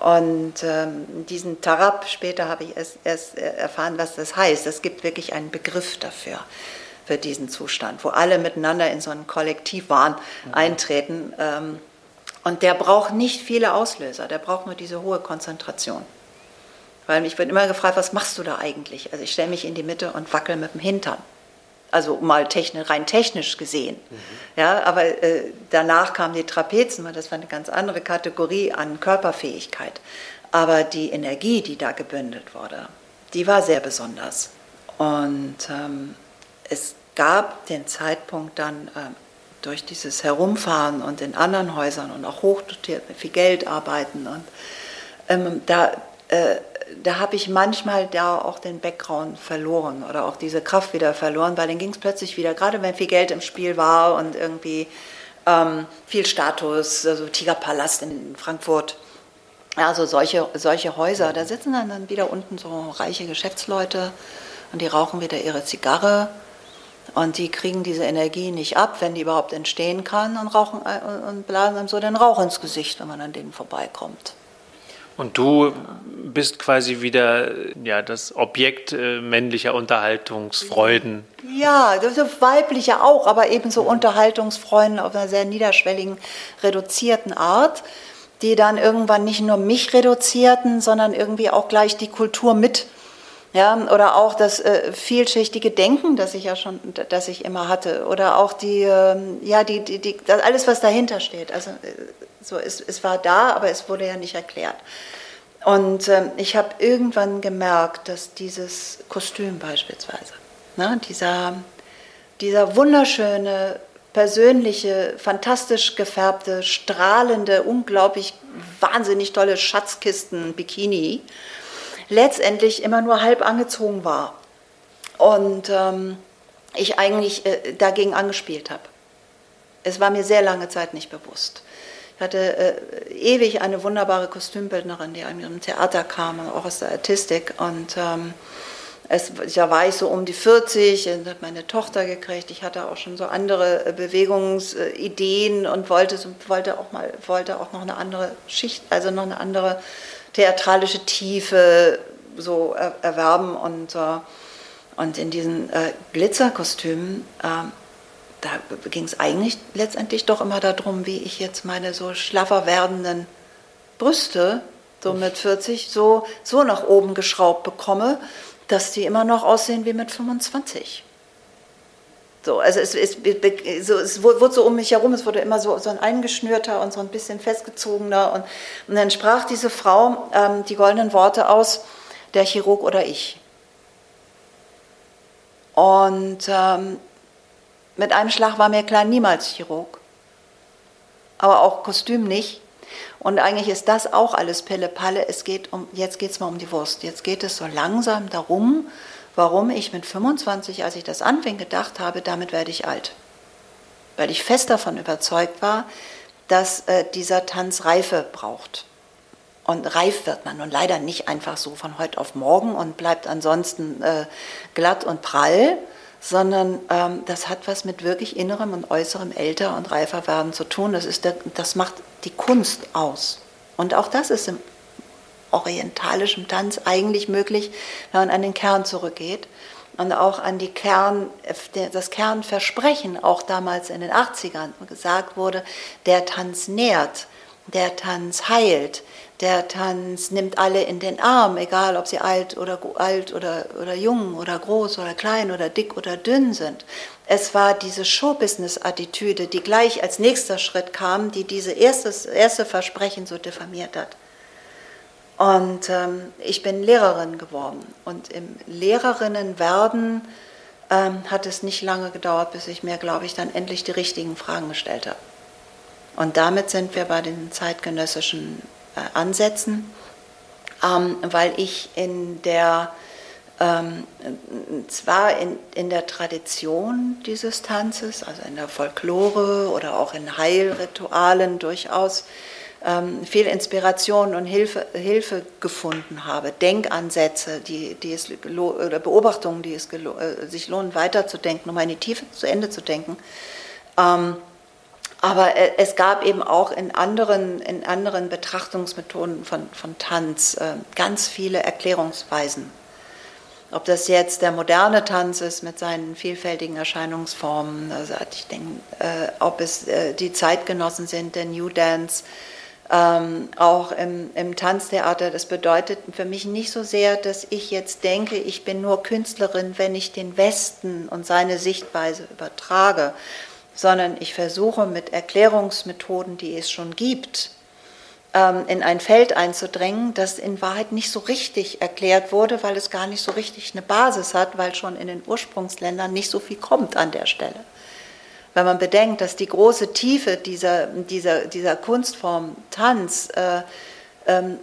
Und ähm, diesen Tarab, später habe ich erst, erst erfahren, was das heißt. Es gibt wirklich einen Begriff dafür, für diesen Zustand, wo alle miteinander in so ein Kollektivwahn mhm. eintreten. Ähm, und der braucht nicht viele Auslöser, der braucht nur diese hohe Konzentration. Weil ich wird immer gefragt, was machst du da eigentlich? Also ich stelle mich in die Mitte und wackel mit dem Hintern also mal technisch, rein technisch gesehen. Mhm. Ja, aber äh, danach kamen die Trapezen, weil das war eine ganz andere Kategorie an Körperfähigkeit. Aber die Energie, die da gebündelt wurde, die war sehr besonders. Und ähm, es gab den Zeitpunkt dann äh, durch dieses Herumfahren und in anderen Häusern und auch hochdotiert mit viel Geld arbeiten und ähm, da äh, da habe ich manchmal da auch den Background verloren oder auch diese Kraft wieder verloren, weil dann ging es plötzlich wieder, gerade wenn viel Geld im Spiel war und irgendwie ähm, viel Status, also Tigerpalast in Frankfurt, also solche, solche Häuser, da sitzen dann, dann wieder unten so reiche Geschäftsleute und die rauchen wieder ihre Zigarre und die kriegen diese Energie nicht ab, wenn die überhaupt entstehen kann und rauchen und blasen einem so den Rauch ins Gesicht, wenn man an denen vorbeikommt. Und du bist quasi wieder ja, das Objekt äh, männlicher Unterhaltungsfreuden. Ja, das ist weiblicher auch, aber ebenso Unterhaltungsfreuden auf einer sehr niederschwelligen, reduzierten Art, die dann irgendwann nicht nur mich reduzierten, sondern irgendwie auch gleich die Kultur mit. Ja, oder auch das äh, vielschichtige Denken, das ich ja schon, das ich immer hatte, oder auch die, äh, ja, die, die, die, alles, was dahinter steht. Also äh, so, es, es war da, aber es wurde ja nicht erklärt. Und ähm, ich habe irgendwann gemerkt, dass dieses Kostüm beispielsweise, ne, dieser, dieser wunderschöne, persönliche, fantastisch gefärbte, strahlende, unglaublich wahnsinnig tolle Schatzkisten-Bikini, letztendlich immer nur halb angezogen war. Und ähm, ich eigentlich äh, dagegen angespielt habe. Es war mir sehr lange Zeit nicht bewusst. Ich hatte äh, ewig eine wunderbare Kostümbildnerin, die einem im Theater kam, auch aus der Artistik. Und ähm, es, da war ich so um die 40, und hat meine Tochter gekriegt. Ich hatte auch schon so andere äh, Bewegungsideen und wollte, wollte, auch mal, wollte auch noch eine andere Schicht, also noch eine andere theatralische Tiefe so erwerben. Und, äh, und in diesen äh, Glitzerkostümen äh, da ging es eigentlich letztendlich doch immer darum, wie ich jetzt meine so schlaffer werdenden Brüste, so mit 40, so, so nach oben geschraubt bekomme, dass die immer noch aussehen wie mit 25. So, also es, es, so, es wurde so um mich herum, es wurde immer so, so ein eingeschnürter und so ein bisschen festgezogener. Und, und dann sprach diese Frau ähm, die goldenen Worte aus, der Chirurg oder ich. Und ähm, mit einem Schlag war mir klar, niemals Chirurg. Aber auch Kostüm nicht. Und eigentlich ist das auch alles Pille-Palle. Es geht um, jetzt geht es mal um die Wurst. Jetzt geht es so langsam darum, warum ich mit 25, als ich das anfing, gedacht habe, damit werde ich alt. Weil ich fest davon überzeugt war, dass äh, dieser Tanz Reife braucht. Und reif wird man nun leider nicht einfach so von heute auf morgen und bleibt ansonsten äh, glatt und prall, sondern ähm, das hat was mit wirklich innerem und äußerem älter und reifer werden zu tun. Das, ist der, das macht die Kunst aus. Und auch das ist im orientalischen Tanz eigentlich möglich, wenn man an den Kern zurückgeht und auch an die Kern, das Kernversprechen, auch damals in den 80ern gesagt wurde, der Tanz nährt, der Tanz heilt, der Tanz nimmt alle in den Arm, egal ob sie alt oder alt oder, oder jung oder groß oder klein oder dick oder dünn sind. Es war diese Showbusiness-Attitüde, die gleich als nächster Schritt kam, die diese erstes, erste Versprechen so diffamiert hat. Und ähm, ich bin Lehrerin geworden. Und im Lehrerinnenwerden ähm, hat es nicht lange gedauert, bis ich mir, glaube ich, dann endlich die richtigen Fragen gestellt habe. Und damit sind wir bei den zeitgenössischen äh, ansetzen, ähm, weil ich in der, ähm, zwar in, in der Tradition dieses Tanzes, also in der Folklore oder auch in Heilritualen durchaus, ähm, viel Inspiration und Hilfe, Hilfe gefunden habe, Denkansätze, die, die es, oder Beobachtungen, die es äh, sich lohnen, weiterzudenken, um in die Tiefe zu Ende zu denken. Ähm, aber äh, es gab eben auch in anderen, in anderen Betrachtungsmethoden von, von Tanz äh, ganz viele Erklärungsweisen. Ob das jetzt der moderne Tanz ist mit seinen vielfältigen Erscheinungsformen, also ich denke, äh, ob es äh, die Zeitgenossen sind, der New Dance, ähm, auch im, im Tanztheater. Das bedeutet für mich nicht so sehr, dass ich jetzt denke, ich bin nur Künstlerin, wenn ich den Westen und seine Sichtweise übertrage, sondern ich versuche mit Erklärungsmethoden, die es schon gibt, ähm, in ein Feld einzudrängen, das in Wahrheit nicht so richtig erklärt wurde, weil es gar nicht so richtig eine Basis hat, weil schon in den Ursprungsländern nicht so viel kommt an der Stelle. Wenn man bedenkt, dass die große Tiefe dieser, dieser, dieser Kunstform Tanz äh, ähm,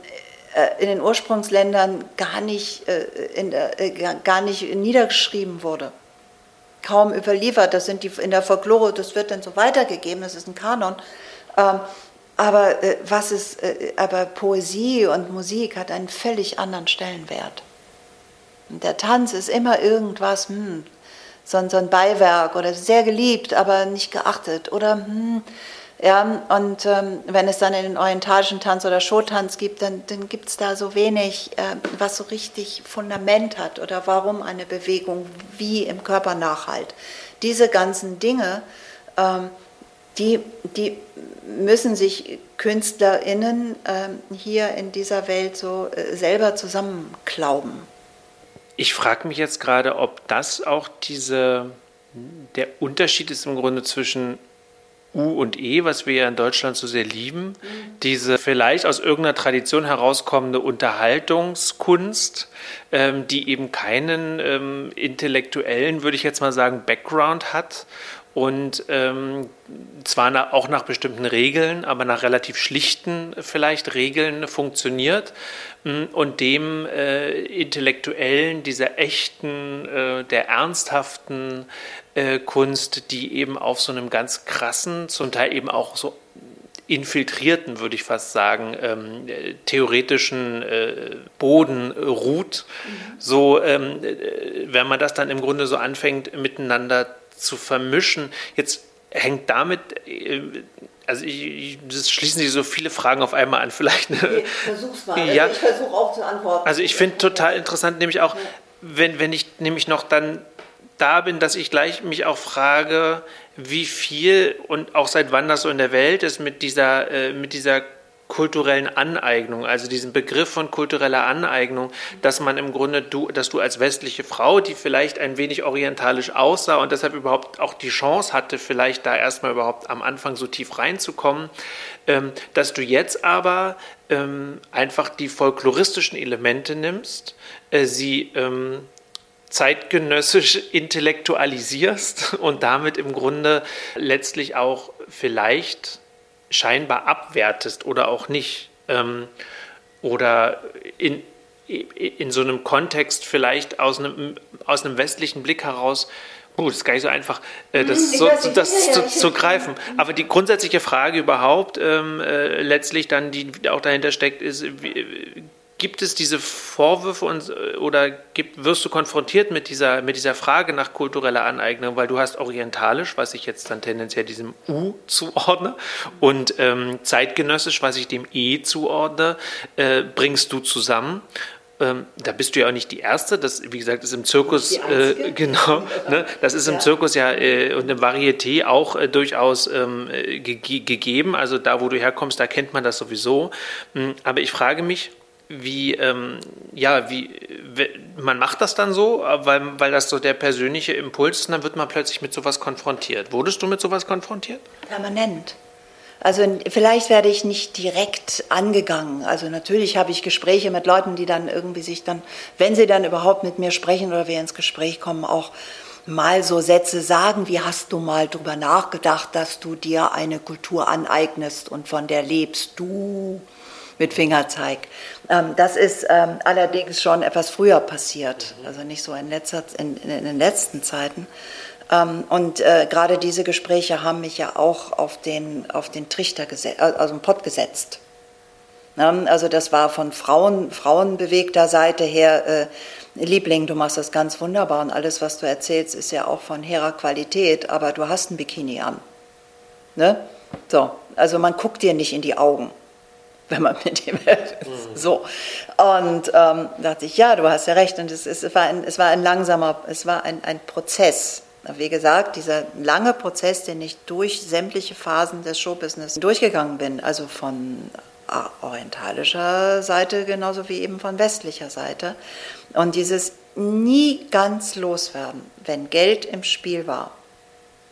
äh, in den Ursprungsländern gar nicht, äh, in der, äh, gar nicht niedergeschrieben wurde kaum überliefert. Das sind die in der Folklore, das wird dann so weitergegeben, das ist ein Kanon. Ähm, aber äh, was ist, äh, aber Poesie und Musik hat einen völlig anderen Stellenwert. Und der Tanz ist immer irgendwas, hm, so, so ein Beiwerk oder sehr geliebt, aber nicht geachtet oder hm, ja, und ähm, wenn es dann in den orientalischen Tanz oder Showtanz gibt, dann, dann gibt es da so wenig, äh, was so richtig Fundament hat oder warum eine Bewegung wie im Körper nachhalt. Diese ganzen Dinge, ähm, die, die müssen sich KünstlerInnen äh, hier in dieser Welt so äh, selber zusammenklauben. Ich frage mich jetzt gerade, ob das auch diese, der Unterschied ist im Grunde zwischen U und E, was wir ja in Deutschland so sehr lieben, diese vielleicht aus irgendeiner Tradition herauskommende Unterhaltungskunst, ähm, die eben keinen ähm, intellektuellen, würde ich jetzt mal sagen, Background hat und ähm, zwar nach, auch nach bestimmten Regeln, aber nach relativ schlichten vielleicht Regeln funktioniert mm, und dem äh, intellektuellen, dieser echten, äh, der ernsthaften äh, Kunst, die eben auf so einem ganz krassen, zum Teil eben auch so infiltrierten, würde ich fast sagen, ähm, theoretischen äh, Boden ruht. Mhm. So, ähm, äh, wenn man das dann im Grunde so anfängt, miteinander zu vermischen. Jetzt hängt damit, äh, also ich, das schließen sich so viele Fragen auf einmal an. Vielleicht. Okay, versuch's mal. Ja, also ich versuche auch zu antworten. Also ich finde total interessant, nämlich auch, wenn, wenn ich nämlich noch dann da bin, dass ich gleich mich auch frage, wie viel und auch seit wann das so in der Welt ist mit dieser, äh, mit dieser kulturellen Aneignung, also diesen Begriff von kultureller Aneignung, dass man im Grunde du, dass du als westliche Frau, die vielleicht ein wenig orientalisch aussah und deshalb überhaupt auch die Chance hatte, vielleicht da erstmal überhaupt am Anfang so tief reinzukommen, ähm, dass du jetzt aber ähm, einfach die folkloristischen Elemente nimmst, äh, sie ähm, zeitgenössisch intellektualisierst und damit im Grunde letztlich auch vielleicht scheinbar abwertest oder auch nicht. Ähm, oder in, in so einem Kontext vielleicht aus einem, aus einem westlichen Blick heraus, uh, das ist gar nicht so einfach, äh, das, mhm, so, das zu, zu, greifen. Aber die grundsätzliche Frage überhaupt ähm, äh, letztlich dann, die auch dahinter steckt, ist, wie, Gibt es diese Vorwürfe und, oder gibt, wirst du konfrontiert mit dieser, mit dieser Frage nach kultureller Aneignung, weil du hast orientalisch, was ich jetzt dann tendenziell diesem U zuordne, und ähm, zeitgenössisch, was ich dem E zuordne, äh, bringst du zusammen. Ähm, da bist du ja auch nicht die Erste. Das, wie gesagt, ist im Zirkus, äh, *laughs* genau, ne, das ist im ja. Zirkus ja äh, und im Varieté auch äh, durchaus ähm, ge gegeben. Also da, wo du herkommst, da kennt man das sowieso. Hm, aber ich frage mich, wie, ähm, ja, wie, man macht das dann so, weil, weil das so der persönliche Impuls ist, und dann wird man plötzlich mit sowas konfrontiert. Wurdest du mit sowas konfrontiert? Permanent. Also vielleicht werde ich nicht direkt angegangen. Also natürlich habe ich Gespräche mit Leuten, die dann irgendwie sich dann, wenn sie dann überhaupt mit mir sprechen oder wir ins Gespräch kommen, auch mal so Sätze sagen, wie hast du mal drüber nachgedacht, dass du dir eine Kultur aneignest und von der lebst du mit Fingerzeig. Ähm, das ist ähm, allerdings schon etwas früher passiert, also nicht so in, letzter, in, in den letzten Zeiten. Ähm, und äh, gerade diese Gespräche haben mich ja auch auf den, auf den Trichter gesetzt, äh, also den Pott gesetzt. Also das war von Frauen, frauenbewegter Seite her, äh, Liebling, du machst das ganz wunderbar und alles, was du erzählst, ist ja auch von hehrer Qualität, aber du hast ein Bikini an. Ne? So, also man guckt dir nicht in die Augen, wenn man mit ihm *laughs* so. Und ähm, dachte ich, ja, du hast ja recht. Und es, es, war, ein, es war ein langsamer, es war ein, ein Prozess. Wie gesagt, dieser lange Prozess, den ich durch sämtliche Phasen des Showbusiness durchgegangen bin, also von orientalischer Seite genauso wie eben von westlicher Seite. Und dieses nie ganz loswerden, wenn Geld im Spiel war.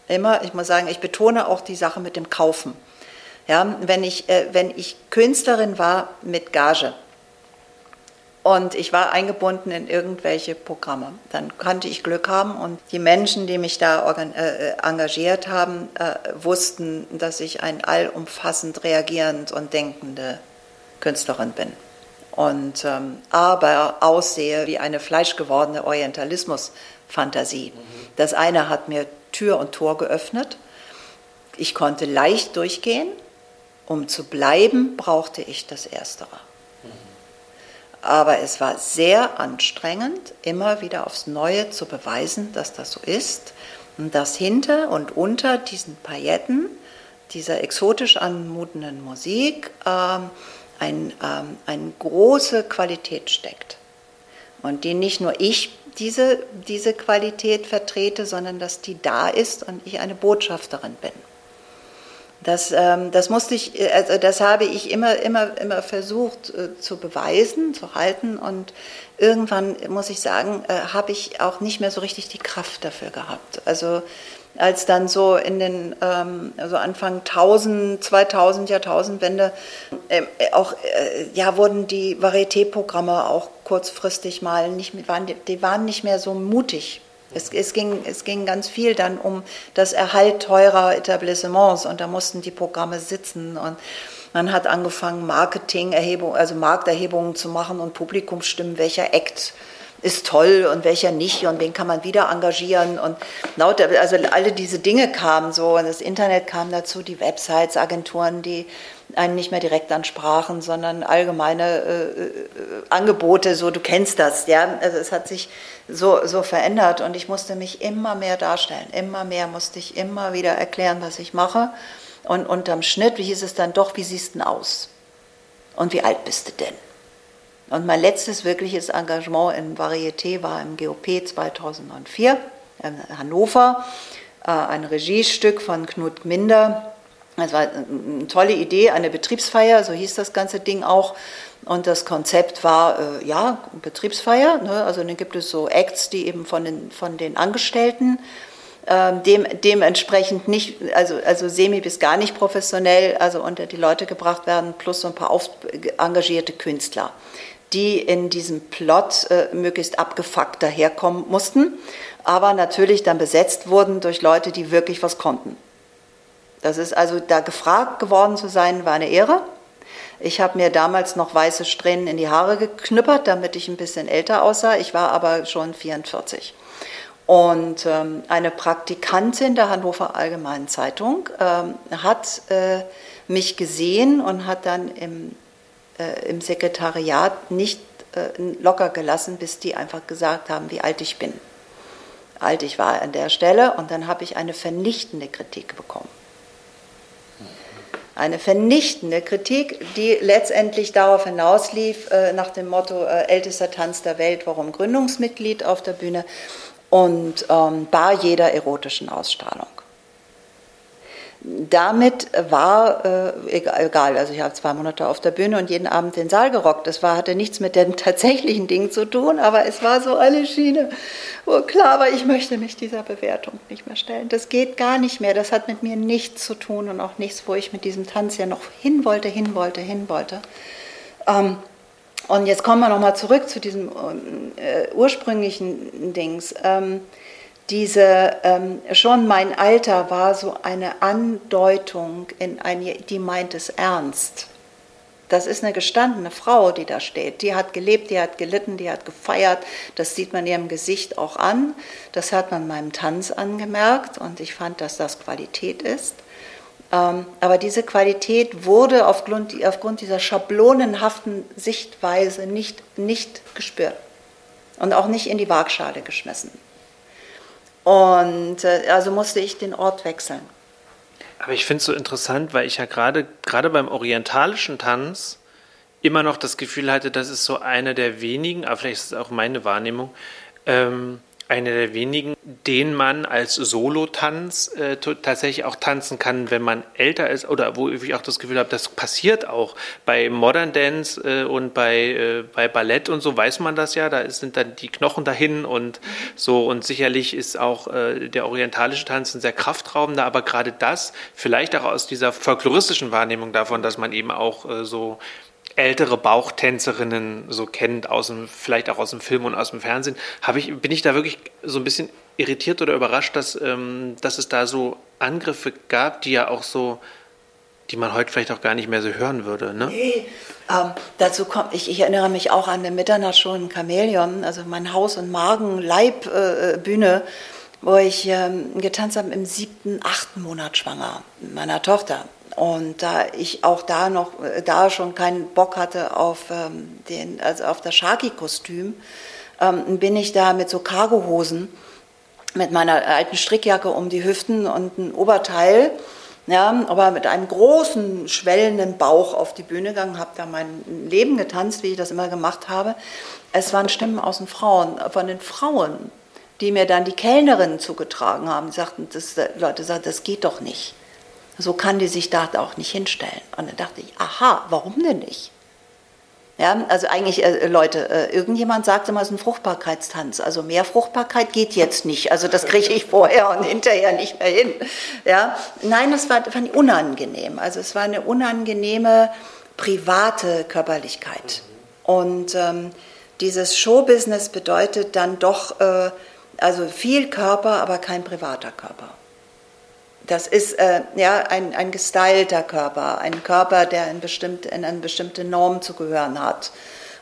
Immer, ich muss sagen, ich betone auch die Sache mit dem Kaufen. Ja, wenn, ich, äh, wenn ich Künstlerin war mit Gage und ich war eingebunden in irgendwelche Programme, dann konnte ich Glück haben und die Menschen, die mich da äh, äh, engagiert haben, äh, wussten, dass ich ein allumfassend reagierend und denkende Künstlerin bin und ähm, aber aussehe wie eine fleischgewordene Orientalismus-Fantasie. Das eine hat mir Tür und Tor geöffnet. Ich konnte leicht durchgehen. Um zu bleiben, brauchte ich das Erstere. Aber es war sehr anstrengend, immer wieder aufs Neue zu beweisen, dass das so ist und dass hinter und unter diesen Pailletten, dieser exotisch anmutenden Musik, äh, ein, ähm, eine große Qualität steckt. Und die nicht nur ich diese, diese Qualität vertrete, sondern dass die da ist und ich eine Botschafterin bin. Das, ähm, das musste ich, also das habe ich immer, immer, immer versucht äh, zu beweisen, zu halten und irgendwann muss ich sagen, äh, habe ich auch nicht mehr so richtig die Kraft dafür gehabt. Also als dann so in den also Anfang 1000, 2000 Jahrtausendwende äh, auch äh, ja wurden die Varieté-Programme auch kurzfristig mal nicht waren die waren nicht mehr so mutig. Es, es, ging, es ging ganz viel dann um das Erhalt teurer Etablissements und da mussten die Programme sitzen und man hat angefangen Marketing-Erhebung, also Markterhebungen zu machen und Publikumsstimmen, welcher Act ist toll und welcher nicht und wen kann man wieder engagieren und lauter, also alle diese Dinge kamen so und das Internet kam dazu, die Websites, Agenturen, die einen nicht mehr direkt ansprachen, sondern allgemeine äh, äh, Angebote, so du kennst das, ja, also es hat sich so, so verändert und ich musste mich immer mehr darstellen, immer mehr musste ich immer wieder erklären, was ich mache und unterm Schnitt, wie hieß es dann doch, wie siehst du denn aus und wie alt bist du denn? Und mein letztes wirkliches Engagement in Varieté war im GOP 2004 in Hannover, äh, ein Regiestück von Knut Minder. Es war eine tolle Idee, eine Betriebsfeier, so hieß das ganze Ding auch. Und das Konzept war, äh, ja, Betriebsfeier. Ne? Also dann gibt es so Acts, die eben von den, von den Angestellten ähm, dem, dementsprechend nicht, also, also semi bis gar nicht professionell, also unter die Leute gebracht werden, plus so ein paar engagierte Künstler die in diesem Plot äh, möglichst abgefuckt daherkommen mussten, aber natürlich dann besetzt wurden durch Leute, die wirklich was konnten. Das ist also, da gefragt geworden zu sein, war eine Ehre. Ich habe mir damals noch weiße Strähnen in die Haare geknüppert, damit ich ein bisschen älter aussah. Ich war aber schon 44. Und ähm, eine Praktikantin der Hannover Allgemeinen Zeitung ähm, hat äh, mich gesehen und hat dann im äh, im Sekretariat nicht äh, locker gelassen, bis die einfach gesagt haben, wie alt ich bin. Alt ich war an der Stelle und dann habe ich eine vernichtende Kritik bekommen. Eine vernichtende Kritik, die letztendlich darauf hinauslief, äh, nach dem Motto äh, ältester Tanz der Welt, warum Gründungsmitglied auf der Bühne und ähm, bar jeder erotischen Ausstrahlung damit war äh, egal, also ich habe zwei Monate auf der Bühne und jeden Abend den Saal gerockt. Das war, hatte nichts mit dem *laughs* tatsächlichen Ding zu tun, aber es war so eine Schiene, wo klar war, ich möchte mich dieser Bewertung nicht mehr stellen. Das geht gar nicht mehr. Das hat mit mir nichts zu tun und auch nichts, wo ich mit diesem Tanz ja noch hin wollte, hin wollte, hin wollte. Ähm, und jetzt kommen wir nochmal zurück zu diesem äh, ursprünglichen Dings. Ähm, diese, ähm, schon mein Alter war so eine Andeutung in eine, die meint es ernst. Das ist eine gestandene Frau, die da steht. Die hat gelebt, die hat gelitten, die hat gefeiert. Das sieht man ihrem Gesicht auch an. Das hat man meinem Tanz angemerkt und ich fand, dass das Qualität ist. Ähm, aber diese Qualität wurde aufgrund, aufgrund dieser schablonenhaften Sichtweise nicht, nicht gespürt und auch nicht in die Waagschale geschmissen. Und äh, also musste ich den Ort wechseln. Aber ich finde es so interessant, weil ich ja gerade gerade beim orientalischen Tanz immer noch das Gefühl hatte, das ist so eine der wenigen, aber vielleicht ist es auch meine Wahrnehmung, ähm, eine der wenigen, den man als Solotanz äh, tatsächlich auch tanzen kann, wenn man älter ist oder wo ich auch das Gefühl habe, das passiert auch. Bei Modern Dance äh, und bei, äh, bei Ballett und so weiß man das ja, da sind dann die Knochen dahin und so und sicherlich ist auch äh, der orientalische Tanz ein sehr kraftraubender, aber gerade das, vielleicht auch aus dieser folkloristischen Wahrnehmung davon, dass man eben auch äh, so ältere Bauchtänzerinnen so kennt, aus dem, vielleicht auch aus dem Film und aus dem Fernsehen, ich, bin ich da wirklich so ein bisschen irritiert oder überrascht, dass, ähm, dass es da so Angriffe gab, die ja auch so, die man heute vielleicht auch gar nicht mehr so hören würde. Ne? Nee, ähm, dazu kommt, ich, ich, erinnere mich auch an den Mitternacht schon Chamäleon, also mein Haus- und Magen-Leib-Bühne, äh, wo ich ähm, getanzt habe im siebten, achten Monat schwanger meiner Tochter. Und da ich auch da noch, äh, da schon keinen Bock hatte auf, ähm, den, also auf das Sharky-Kostüm, ähm, bin ich da mit so Cargohosen, mit meiner alten Strickjacke um die Hüften und ein Oberteil, ja, aber mit einem großen, schwellenden Bauch auf die Bühne gegangen, habe da mein Leben getanzt, wie ich das immer gemacht habe. Es waren Stimmen aus den Frauen, von den Frauen, die mir dann die Kellnerinnen zugetragen haben. Die sagten, das, Leute sagten, das geht doch nicht. So kann die sich da auch nicht hinstellen. Und dann dachte ich, aha, warum denn nicht? Ja, also eigentlich, äh, Leute, äh, irgendjemand sagte mal, es ist ein Fruchtbarkeitstanz. Also mehr Fruchtbarkeit geht jetzt nicht. Also das kriege ich vorher und hinterher nicht mehr hin. Ja, nein, das war, fand ich unangenehm. Also es war eine unangenehme private Körperlichkeit. Und ähm, dieses Showbusiness bedeutet dann doch, äh, also viel Körper, aber kein privater Körper. Das ist äh, ja, ein, ein gestylter Körper, ein Körper, der in, bestimmt, in eine bestimmte Norm zu gehören hat.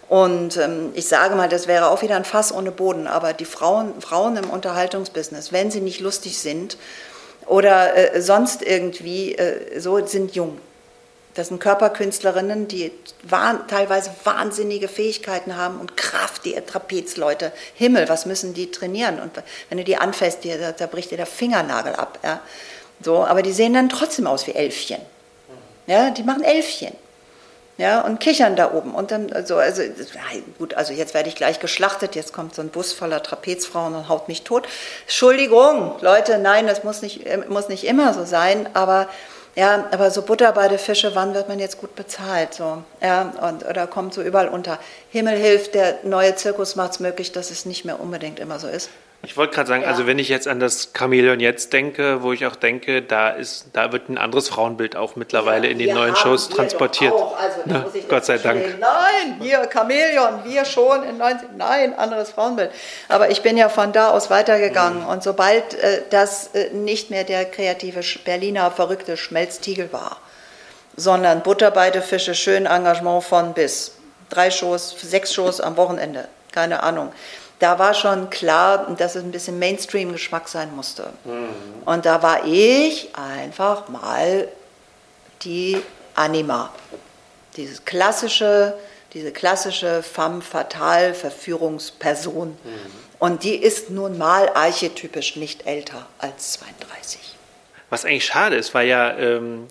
Und ähm, ich sage mal, das wäre auch wieder ein Fass ohne Boden, aber die Frauen, Frauen im Unterhaltungsbusiness, wenn sie nicht lustig sind oder äh, sonst irgendwie äh, so, sind jung. Das sind Körperkünstlerinnen, die wahn, teilweise wahnsinnige Fähigkeiten haben und Kraft, die Trapezleute. Himmel, was müssen die trainieren? Und wenn du die anfasst, da, da bricht dir der Fingernagel ab. Ja? So, aber die sehen dann trotzdem aus wie Elfchen. Ja, die machen Elfchen. Ja, und kichern da oben. Und dann, also, also, gut, also jetzt werde ich gleich geschlachtet, jetzt kommt so ein Bus voller Trapezfrauen und haut mich tot. Entschuldigung, Leute, nein, das muss nicht, äh, muss nicht immer so sein, aber ja, aber so Butter bei der Fische, wann wird man jetzt gut bezahlt? So, ja, und, oder kommt so überall unter. Himmel hilft, der neue Zirkus macht es möglich, dass es nicht mehr unbedingt immer so ist. Ich wollte gerade sagen, ja. also wenn ich jetzt an das Chamäleon jetzt denke, wo ich auch denke, da ist, da wird ein anderes Frauenbild auch mittlerweile ja, in den neuen Shows transportiert. Also, Na, Gott sei Dank. Nein, hier Chamäleon, wir schon in 90, nein, anderes Frauenbild. Aber ich bin ja von da aus weitergegangen mhm. und sobald äh, das äh, nicht mehr der kreative Berliner verrückte Schmelztiegel war, sondern Butterbeide Fische, schön Engagement von bis, drei Shows, sechs Shows am Wochenende, keine Ahnung da war schon klar, dass es ein bisschen Mainstream-Geschmack sein musste. Mhm. Und da war ich einfach mal die Anima. Dieses klassische, diese klassische femme fatale Verführungsperson. Mhm. Und die ist nun mal archetypisch nicht älter als 32. Was eigentlich schade ist, weil ja, ähm,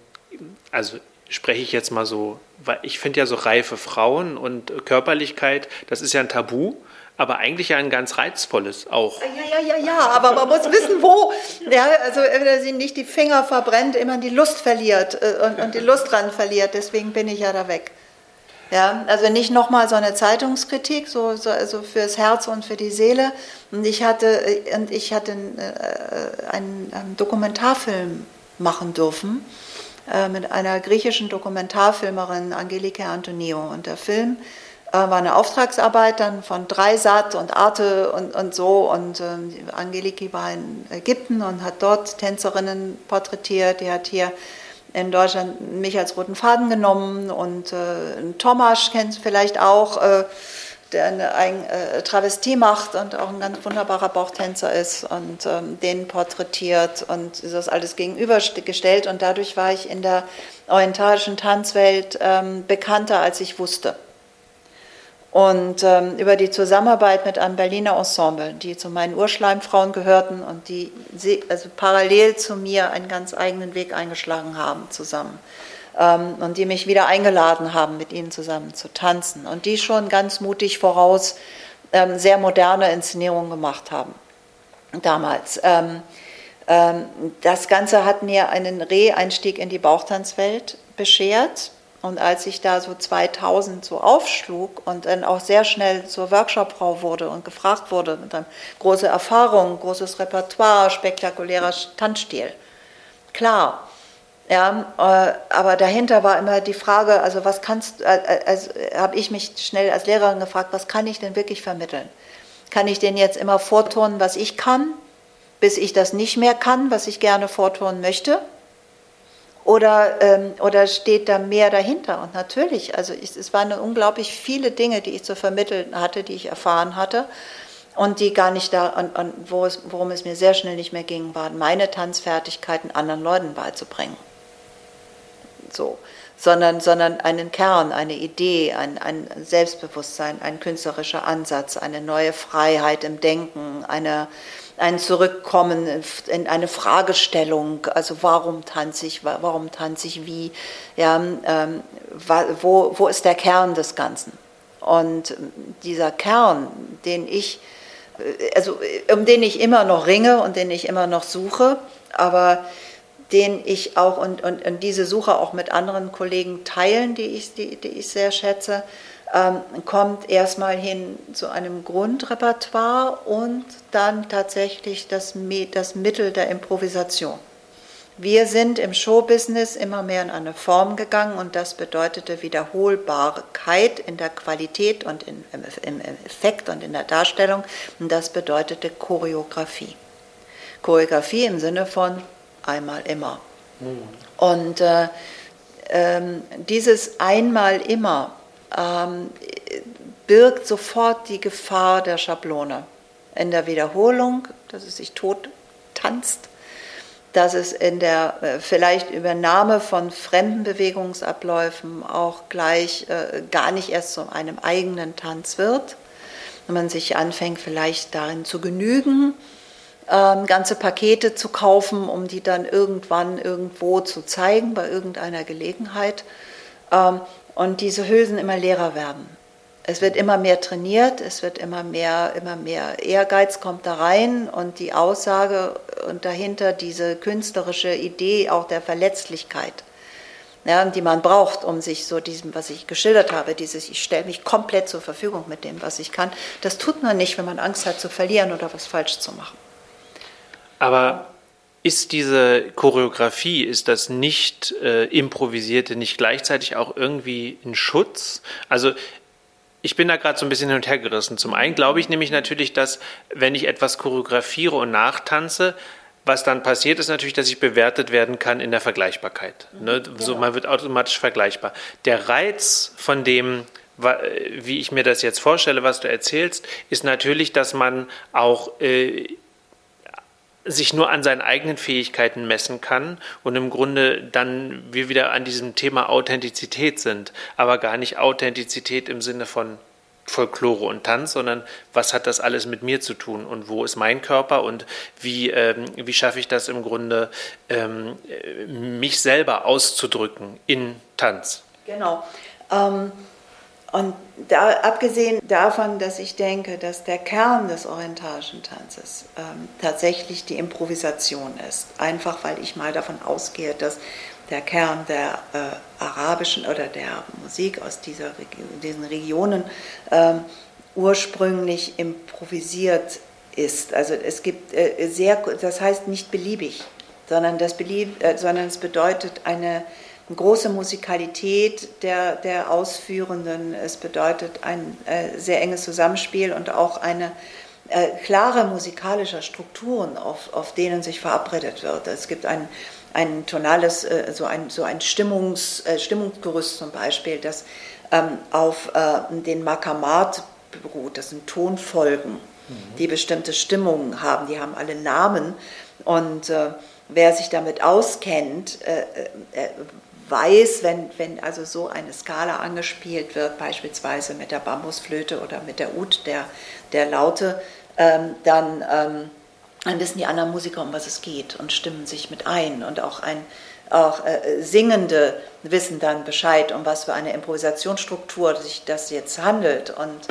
also spreche ich jetzt mal so, weil ich finde ja so reife Frauen und Körperlichkeit, das ist ja ein Tabu aber eigentlich ja ein ganz reizvolles auch. Ja, ja, ja, ja, aber man muss wissen, wo. Ja, also wenn er sie nicht die Finger verbrennt, immer die Lust verliert äh, und, und die Lust dran verliert, deswegen bin ich ja da weg. Ja, also nicht nochmal so eine Zeitungskritik, so, so, also fürs Herz und für die Seele. Und ich hatte, äh, und ich hatte äh, einen, einen Dokumentarfilm machen dürfen äh, mit einer griechischen Dokumentarfilmerin, Angelike Antonio. Und der Film äh, war eine Auftragsarbeit dann von Dreisat und Arte und, und so. Und äh, Angeliki war in Ägypten und hat dort Tänzerinnen porträtiert. Die hat hier in Deutschland mich als roten Faden genommen und äh, Tomasz kennt vielleicht auch, äh, der eine, ein äh, Travestie macht und auch ein ganz wunderbarer Bauchtänzer ist und ähm, den porträtiert und das alles gegenübergestellt und dadurch war ich in der orientalischen Tanzwelt ähm, bekannter, als ich wusste. Und ähm, über die Zusammenarbeit mit einem Berliner Ensemble, die zu meinen Urschleimfrauen gehörten und die also parallel zu mir einen ganz eigenen Weg eingeschlagen haben zusammen ähm, und die mich wieder eingeladen haben, mit ihnen zusammen zu tanzen und die schon ganz mutig voraus ähm, sehr moderne Inszenierungen gemacht haben damals. Ähm, ähm, das Ganze hat mir einen Reh-Einstieg in die Bauchtanzwelt beschert und als ich da so 2000 so aufschlug und dann auch sehr schnell zur Workshopfrau wurde und gefragt wurde, mit einer große Erfahrung, großes Repertoire, spektakulärer Tanzstil. Klar, ja, äh, aber dahinter war immer die Frage, also was kannst, äh, äh also habe ich mich schnell als Lehrerin gefragt, was kann ich denn wirklich vermitteln? Kann ich denn jetzt immer vorturnen, was ich kann, bis ich das nicht mehr kann, was ich gerne vorturnen möchte? Oder, ähm, oder steht da mehr dahinter? Und natürlich, also ich, es waren unglaublich viele Dinge, die ich zu vermitteln hatte, die ich erfahren hatte und die gar nicht da, und, und wo es, worum es mir sehr schnell nicht mehr ging, waren meine Tanzfertigkeiten anderen Leuten beizubringen. So. Sondern, sondern einen Kern, eine Idee, ein, ein Selbstbewusstsein, ein künstlerischer Ansatz, eine neue Freiheit im Denken, eine, ein Zurückkommen in eine Fragestellung, also warum tanze ich, warum tanze ich wie, ja, ähm, wo, wo ist der Kern des Ganzen? Und dieser Kern, den ich, äh, also um den ich immer noch ringe und den ich immer noch suche, aber den ich auch und, und, und diese Suche auch mit anderen Kollegen teilen, die ich, die, die ich sehr schätze, kommt erstmal hin zu einem Grundrepertoire und dann tatsächlich das, das Mittel der Improvisation. Wir sind im Showbusiness immer mehr in eine Form gegangen und das bedeutete Wiederholbarkeit in der Qualität und in, im, Effekt und in der Darstellung und das bedeutete Choreografie. Choreografie im Sinne von einmal immer. Mhm. Und äh, ähm, dieses einmal immer ähm, birgt sofort die Gefahr der Schablone. In der Wiederholung, dass es sich tot tanzt, dass es in der äh, vielleicht Übernahme von fremden Bewegungsabläufen auch gleich äh, gar nicht erst zu einem eigenen Tanz wird, wenn man sich anfängt, vielleicht darin zu genügen, ähm, ganze Pakete zu kaufen, um die dann irgendwann irgendwo zu zeigen, bei irgendeiner Gelegenheit. Ähm, und diese Hülsen immer leerer werden. Es wird immer mehr trainiert, es wird immer mehr, immer mehr Ehrgeiz kommt da rein und die Aussage und dahinter diese künstlerische Idee auch der Verletzlichkeit, ja, die man braucht, um sich so diesem, was ich geschildert habe, dieses ich stelle mich komplett zur Verfügung mit dem, was ich kann, das tut man nicht, wenn man Angst hat zu verlieren oder was falsch zu machen. Aber ist diese Choreografie, ist das nicht äh, improvisierte, nicht gleichzeitig auch irgendwie ein Schutz? Also ich bin da gerade so ein bisschen hin und her gerissen. Zum einen glaube ich nämlich natürlich, dass wenn ich etwas choreografiere und nachtanze, was dann passiert, ist natürlich, dass ich bewertet werden kann in der Vergleichbarkeit. Ne? Genau. So, man wird automatisch vergleichbar. Der Reiz von dem, wie ich mir das jetzt vorstelle, was du erzählst, ist natürlich, dass man auch äh, sich nur an seinen eigenen Fähigkeiten messen kann und im Grunde dann wir wieder an diesem Thema Authentizität sind, aber gar nicht Authentizität im Sinne von Folklore und Tanz, sondern was hat das alles mit mir zu tun und wo ist mein Körper und wie, ähm, wie schaffe ich das im Grunde, ähm, mich selber auszudrücken in Tanz. Genau. Ähm und da, abgesehen davon, dass ich denke, dass der Kern des orientalischen Tanzes ähm, tatsächlich die Improvisation ist, einfach weil ich mal davon ausgehe, dass der Kern der äh, arabischen oder der Musik aus dieser, diesen Regionen ähm, ursprünglich improvisiert ist. Also es gibt äh, sehr, das heißt nicht beliebig, sondern, das belieb, äh, sondern es bedeutet eine eine große Musikalität der, der Ausführenden. Es bedeutet ein äh, sehr enges Zusammenspiel und auch eine äh, klare musikalische Strukturen, auf, auf denen sich verabredet wird. Es gibt ein, ein tonales, äh, so ein, so ein Stimmungs, äh, Stimmungsgerüst zum Beispiel, das ähm, auf äh, den Makamat beruht. Das sind Tonfolgen, mhm. die bestimmte Stimmungen haben. Die haben alle Namen und äh, wer sich damit auskennt, äh, äh, weiß, wenn, wenn also so eine Skala angespielt wird, beispielsweise mit der Bambusflöte oder mit der Ud der, der Laute, ähm, dann, ähm, dann wissen die anderen Musiker, um was es geht und stimmen sich mit ein. Und auch, ein, auch äh, Singende wissen dann Bescheid, um was für eine Improvisationsstruktur sich das jetzt handelt. Und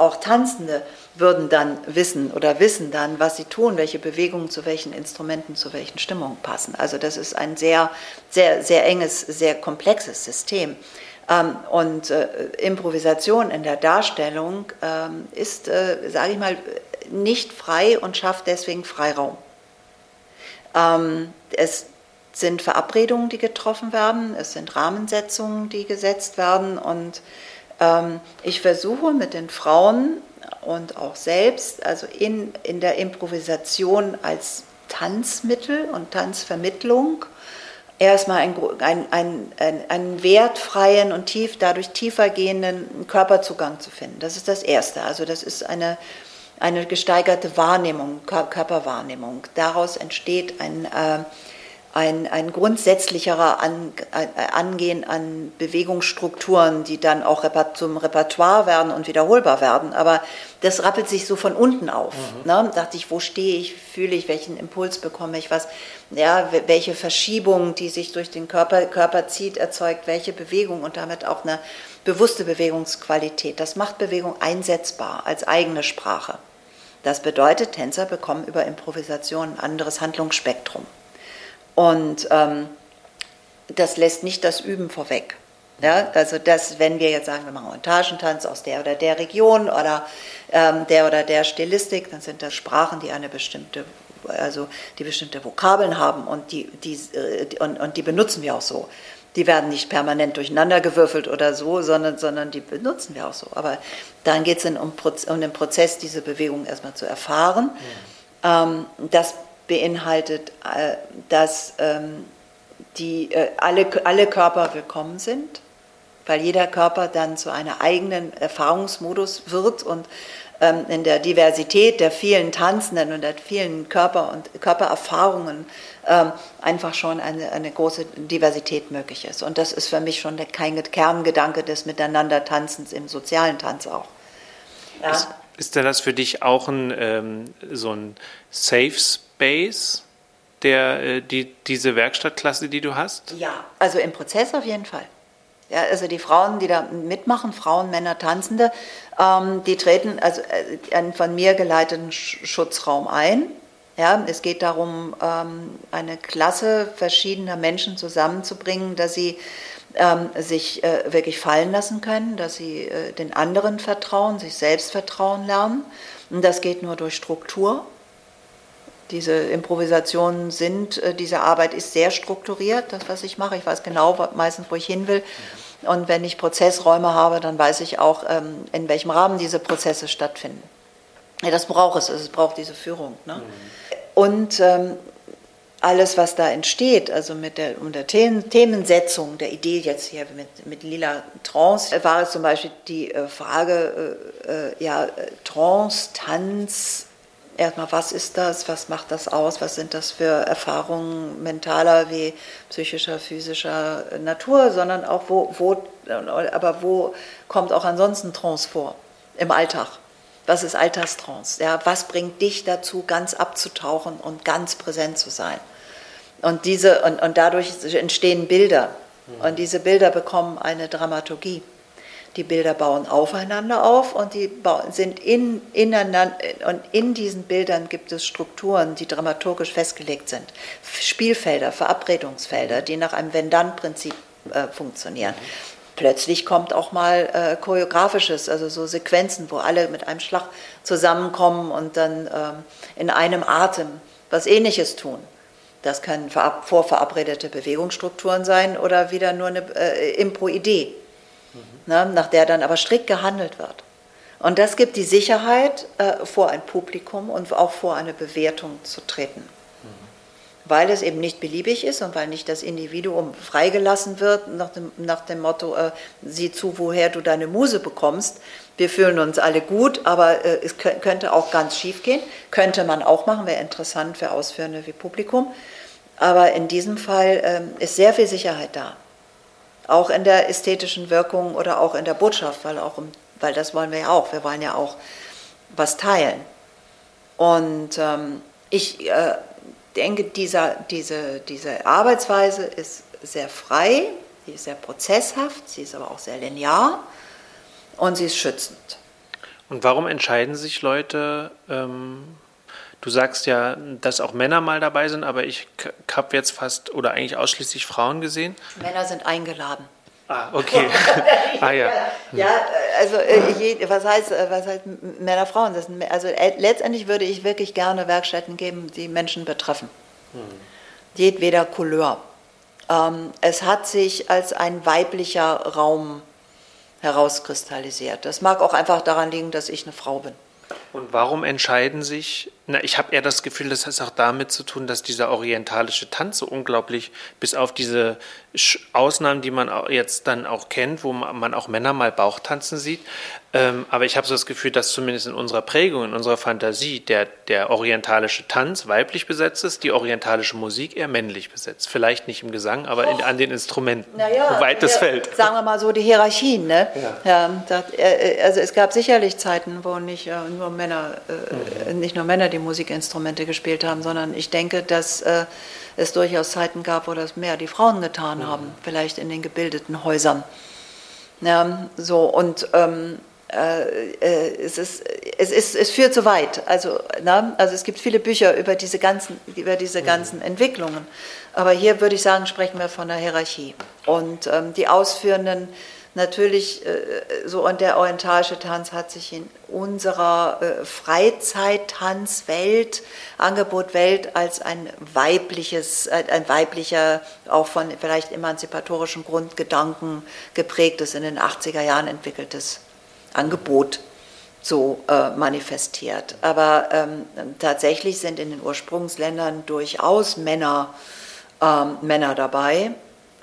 auch Tanzende würden dann wissen oder wissen dann, was sie tun, welche Bewegungen zu welchen Instrumenten, zu welchen Stimmungen passen. Also das ist ein sehr, sehr, sehr enges, sehr komplexes System. Ähm, und äh, Improvisation in der Darstellung ähm, ist, äh, sage ich mal, nicht frei und schafft deswegen Freiraum. Ähm, es sind Verabredungen, die getroffen werden, es sind Rahmensetzungen, die gesetzt werden und ich versuche mit den Frauen und auch selbst, also in, in der Improvisation als Tanzmittel und Tanzvermittlung, erstmal einen, ein, ein, einen wertfreien und tief, dadurch tiefer gehenden Körperzugang zu finden. Das ist das Erste. Also das ist eine, eine gesteigerte Wahrnehmung, Körperwahrnehmung. Daraus entsteht ein, äh, ein, ein grundsätzlicherer an, äh, Angehen an Bewegungsstrukturen, die dann auch zum Repertoire werden und wiederholbar werden. Aber das rappelt sich so von unten auf. Mhm. Ne? Dachte ich, wo stehe ich, fühle ich, welchen Impuls bekomme ich, was, ja, welche Verschiebung, die sich durch den Körper, Körper zieht, erzeugt, welche Bewegung und damit auch eine bewusste Bewegungsqualität. Das macht Bewegung einsetzbar als eigene Sprache. Das bedeutet, Tänzer bekommen über Improvisation ein anderes Handlungsspektrum. Und ähm, das lässt nicht das Üben vorweg. Ja, also das, wenn wir jetzt sagen, wir machen Montagentanz aus der oder der Region oder ähm, der oder der Stilistik, dann sind das Sprachen, die eine bestimmte, also die bestimmte Vokabeln haben und die, die, äh, und, und die benutzen wir auch so. Die werden nicht permanent durcheinandergewürfelt oder so, sondern, sondern die benutzen wir auch so. Aber dann geht es um, um den Prozess, diese Bewegung erstmal zu erfahren. Ja. Ähm, das beinhaltet, äh, dass ähm, die, äh, alle, alle Körper willkommen sind, weil jeder Körper dann zu einem eigenen Erfahrungsmodus wird und ähm, in der Diversität der vielen Tanzenden und der vielen Körper- und Körpererfahrungen ähm, einfach schon eine, eine große Diversität möglich ist. Und das ist für mich schon der Kerngedanke des Miteinandertanzens im sozialen Tanz auch. Ja. Ist, ist denn das für dich auch ein, ähm, so ein Safe Space? Space, der, äh, die, diese Werkstattklasse, die du hast? Ja, also im Prozess auf jeden Fall. Ja, also die Frauen, die da mitmachen, Frauen, Männer, Tanzende, ähm, die treten also äh, einen von mir geleiteten Schutzraum ein. Ja, es geht darum, ähm, eine Klasse verschiedener Menschen zusammenzubringen, dass sie ähm, sich äh, wirklich fallen lassen können, dass sie äh, den anderen vertrauen, sich selbst vertrauen lernen. Und das geht nur durch Struktur diese Improvisationen sind, äh, diese Arbeit ist sehr strukturiert, das, was ich mache. Ich weiß genau meistens, wo ich hin will. Und wenn ich Prozessräume habe, dann weiß ich auch, ähm, in welchem Rahmen diese Prozesse stattfinden. Ja, das braucht es, es braucht diese Führung. Ne? Mhm. Und ähm, alles, was da entsteht, also mit der, um der Themensetzung der Idee jetzt hier mit, mit Lila Trance, war es zum Beispiel die äh, Frage, äh, äh, ja, Trance, Tanz, erstmal, was ist das, was macht das aus, was sind das für Erfahrungen mentaler wie psychischer, physischer Natur, sondern auch wo, wo aber wo kommt auch ansonsten Trance vor im Alltag? Was ist Alltagstrance? Ja, was bringt dich dazu, ganz abzutauchen und ganz präsent zu sein? Und, diese, und, und dadurch entstehen Bilder. Und diese Bilder bekommen eine Dramaturgie. Die Bilder bauen aufeinander auf und die sind in, ineinander, und in diesen Bildern gibt es Strukturen, die dramaturgisch festgelegt sind. Spielfelder, Verabredungsfelder, die nach einem Wenn-Dann-Prinzip äh, funktionieren. Plötzlich kommt auch mal äh, choreografisches, also so Sequenzen, wo alle mit einem Schlag zusammenkommen und dann ähm, in einem Atem was Ähnliches tun. Das können vorverabredete Bewegungsstrukturen sein oder wieder nur eine äh, Impro-Idee ne, nach der dann aber strikt gehandelt wird. Und das gibt die Sicherheit, äh, vor ein Publikum und auch vor eine Bewertung zu treten. Weil es eben nicht beliebig ist und weil nicht das Individuum freigelassen wird nach dem, nach dem Motto, äh, sieh zu, woher du deine Muse bekommst. Wir fühlen uns alle gut, aber äh, es könnte auch ganz schief gehen. Könnte man auch machen, wäre interessant für Ausführende wie Publikum. Aber in diesem Fall ähm, ist sehr viel Sicherheit da. Auch in der ästhetischen Wirkung oder auch in der Botschaft, weil, auch, weil das wollen wir ja auch. Wir wollen ja auch was teilen. Und ähm, ich äh, denke, dieser, diese, diese Arbeitsweise ist sehr frei, sie ist sehr prozesshaft, sie ist aber auch sehr linear und sie ist schützend. Und warum entscheiden sich Leute, ähm, du sagst ja, dass auch Männer mal dabei sind, aber ich habe jetzt fast oder eigentlich ausschließlich Frauen gesehen. Männer sind eingeladen. Ah, okay. *laughs* ah, ja. ja, also äh, was heißt, äh, was heißt Männer, Frauen? Das sind, also äh, letztendlich würde ich wirklich gerne Werkstätten geben, die Menschen betreffen. Hm. Jedweder Couleur. Ähm, es hat sich als ein weiblicher Raum herauskristallisiert. Das mag auch einfach daran liegen, dass ich eine Frau bin. Und warum entscheiden sich, na, ich habe eher das Gefühl, das hat auch damit zu tun, dass dieser orientalische Tanz so unglaublich, bis auf diese Ausnahmen, die man jetzt dann auch kennt, wo man auch Männer mal Bauchtanzen sieht, ähm, aber ich habe so das Gefühl, dass zumindest in unserer Prägung, in unserer Fantasie der, der orientalische Tanz weiblich besetzt ist, die orientalische Musik eher männlich besetzt. Vielleicht nicht im Gesang, aber in, an den Instrumenten, naja, wo weit das fällt. Sagen wir mal so die Hierarchien. Ne? Ja. ja das, äh, also es gab sicherlich Zeiten, wo nicht äh, nur Männer, äh, mhm. nicht nur Männer die Musikinstrumente gespielt haben, sondern ich denke, dass äh, es durchaus Zeiten gab, wo das mehr die Frauen getan mhm. haben, vielleicht in den gebildeten Häusern. Ja, so und ähm, äh, äh, es, ist, es, ist, es führt zu weit. Also, na, also es gibt viele Bücher über diese ganzen, über diese ganzen mhm. Entwicklungen. Aber hier würde ich sagen, sprechen wir von der Hierarchie. Und ähm, die Ausführenden natürlich, äh, so und der orientalische Tanz hat sich in unserer äh, Freizeittanzwelt, Angebotwelt als ein weibliches, ein weiblicher, auch von vielleicht emanzipatorischen Grundgedanken geprägtes, in den 80er Jahren entwickeltes Angebot so äh, manifestiert. Aber ähm, tatsächlich sind in den Ursprungsländern durchaus Männer, ähm, Männer dabei,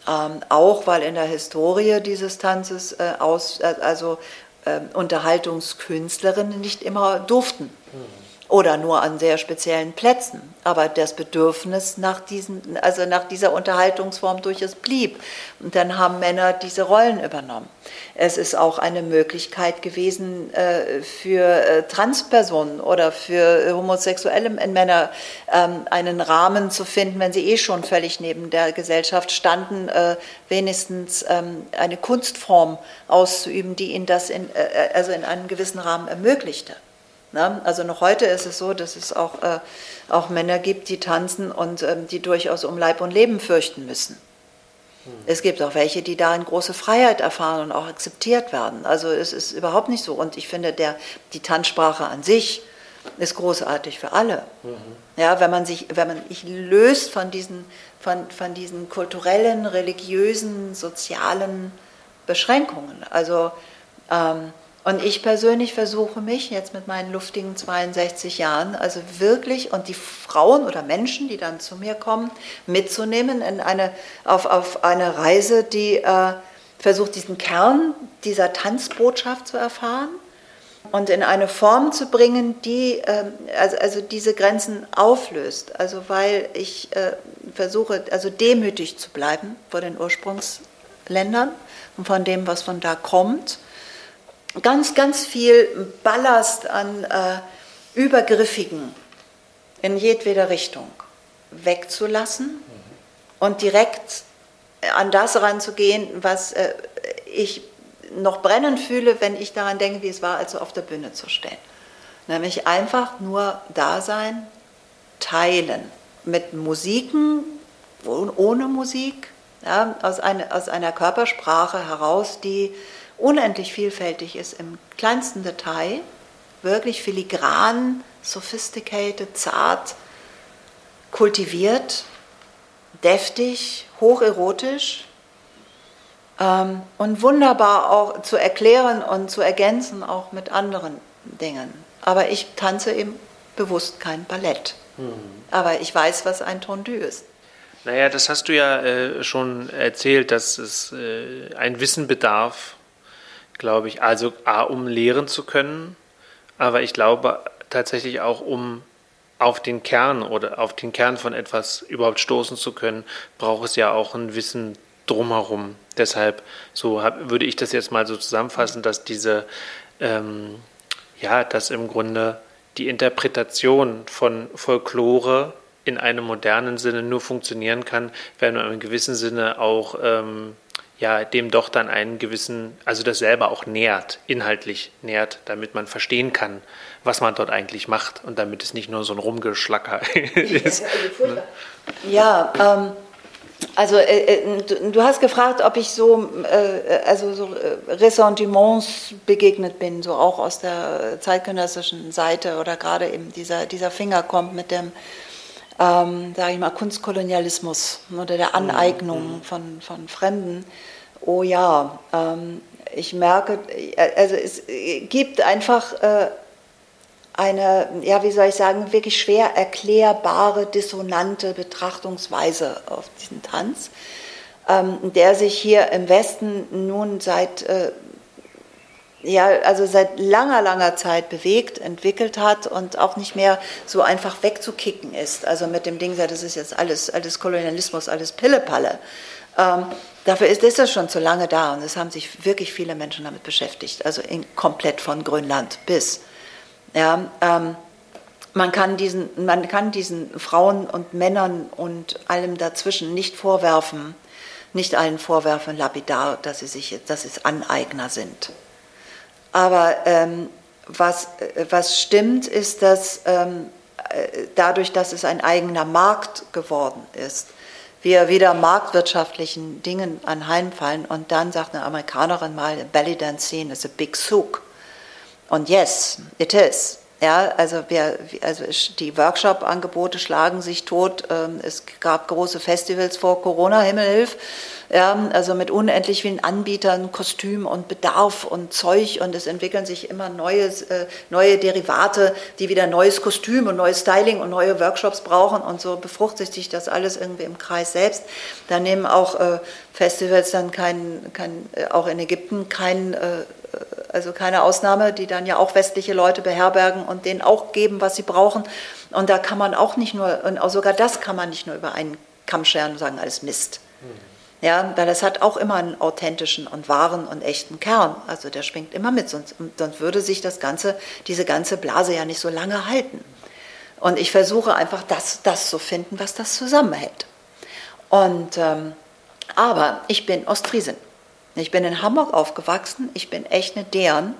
ähm, auch weil in der Historie dieses Tanzes äh, aus, äh, also ähm, Unterhaltungskünstlerinnen nicht immer durften. Mhm oder nur an sehr speziellen Plätzen. Aber das Bedürfnis nach, diesen, also nach dieser Unterhaltungsform durchaus blieb. Und dann haben Männer diese Rollen übernommen. Es ist auch eine Möglichkeit gewesen äh, für äh, Transpersonen oder für homosexuelle Männer ähm, einen Rahmen zu finden, wenn sie eh schon völlig neben der Gesellschaft standen, äh, wenigstens ähm, eine Kunstform auszuüben, die ihnen das in, also in einem gewissen Rahmen ermöglichte. Ne? Also noch heute ist es so, dass es auch, äh, auch Männer gibt, die tanzen und ähm, die durchaus um Leib und Leben fürchten müssen. Hm. Es gibt auch welche, die darin große Freiheit erfahren und auch akzeptiert werden. Also es ist überhaupt nicht so. Und ich finde, der, die Tanzsprache an sich ist großartig für alle. Mhm. Ja, wenn man sich, wenn man sich löst von diesen, von, von diesen kulturellen, religiösen, sozialen Beschränkungen. Also ähm, und ich persönlich versuche mich jetzt mit meinen luftigen 62 Jahren, also wirklich und die Frauen oder Menschen, die dann zu mir kommen, mitzunehmen in eine, auf, auf eine Reise, die äh, versucht, diesen Kern dieser Tanzbotschaft zu erfahren und in eine Form zu bringen, die äh, also, also diese Grenzen auflöst. Also weil ich äh, versuche, also demütig zu bleiben vor den Ursprungsländern und von dem, was von da kommt ganz, ganz viel Ballast an äh, Übergriffigen in jedweder Richtung wegzulassen und direkt an das ranzugehen, was äh, ich noch brennend fühle, wenn ich daran denke, wie es war, also auf der Bühne zu stehen. Nämlich einfach nur da sein, teilen. Mit Musiken, ohne Musik, ja, aus, eine, aus einer Körpersprache heraus, die unendlich vielfältig ist im kleinsten Detail, wirklich filigran, sophisticated, zart, kultiviert, deftig, hocherotisch ähm, und wunderbar auch zu erklären und zu ergänzen, auch mit anderen Dingen. Aber ich tanze eben bewusst kein Ballett. Mhm. Aber ich weiß, was ein Tendu ist. Naja, das hast du ja äh, schon erzählt, dass es äh, ein Wissen bedarf, glaube ich. Also A, um lehren zu können, aber ich glaube tatsächlich auch, um auf den Kern oder auf den Kern von etwas überhaupt stoßen zu können, braucht es ja auch ein Wissen drumherum. Deshalb so hab, würde ich das jetzt mal so zusammenfassen, dass diese ähm, ja, dass im Grunde die Interpretation von Folklore in einem modernen Sinne nur funktionieren kann, wenn man in gewissem Sinne auch ähm, ja, dem doch dann einen gewissen, also das selber auch nährt, inhaltlich nährt, damit man verstehen kann, was man dort eigentlich macht und damit es nicht nur so ein Rumgeschlacker *laughs* ist. Ja, ähm, also äh, äh, du, du, hast gefragt, ob ich so, äh, also so äh, Ressentiments begegnet bin, so auch aus der zeitgenössischen Seite oder gerade eben dieser, dieser Finger kommt mit dem, ähm, sage ich mal, Kunstkolonialismus oder der Aneignung mhm. von, von Fremden. Oh ja, ähm, ich merke, äh, also es gibt einfach äh, eine, ja, wie soll ich sagen, wirklich schwer erklärbare, dissonante Betrachtungsweise auf diesen Tanz, ähm, der sich hier im Westen nun seit, äh, ja, also seit langer, langer Zeit bewegt, entwickelt hat und auch nicht mehr so einfach wegzukicken ist. Also mit dem Ding, das ist jetzt alles, alles Kolonialismus, alles Pillepalle. Ähm, dafür ist, ist das schon zu lange da und es haben sich wirklich viele Menschen damit beschäftigt, also in, komplett von Grönland bis ja, ähm, man, kann diesen, man kann diesen Frauen und Männern und allem dazwischen nicht vorwerfen, nicht allen vorwerfen, lapidar, dass sie sich, dass es Aneigner sind. Aber ähm, was, was stimmt, ist, dass ähm, äh, dadurch, dass es ein eigener Markt geworden ist, wir wieder marktwirtschaftlichen Dingen anheimfallen und dann sagt eine Amerikanerin mal, Belly Dance Scene is a big souk. Und yes, it is. Ja, also, wir, also die Workshop-Angebote schlagen sich tot. Ähm, es gab große Festivals vor Corona, Himmelhilf. Ja, also mit unendlich vielen Anbietern, Kostüm und Bedarf und Zeug und es entwickeln sich immer neues, äh, neue Derivate, die wieder neues Kostüm und neues Styling und neue Workshops brauchen und so befruchtet sich das alles irgendwie im Kreis selbst. Da nehmen auch äh, Festivals dann kein, kein, äh, auch in Ägypten kein äh, also keine Ausnahme, die dann ja auch westliche Leute beherbergen und denen auch geben, was sie brauchen. Und da kann man auch nicht nur, und auch sogar das kann man nicht nur über einen Kamm scheren und sagen, alles Mist. Ja, weil das hat auch immer einen authentischen und wahren und echten Kern. Also der schwingt immer mit, sonst, sonst würde sich das ganze, diese ganze Blase ja nicht so lange halten. Und ich versuche einfach das, das zu finden, was das zusammenhält. Und, ähm, aber ich bin Ostfriesin. Ich bin in Hamburg aufgewachsen, ich bin echt eine Deren.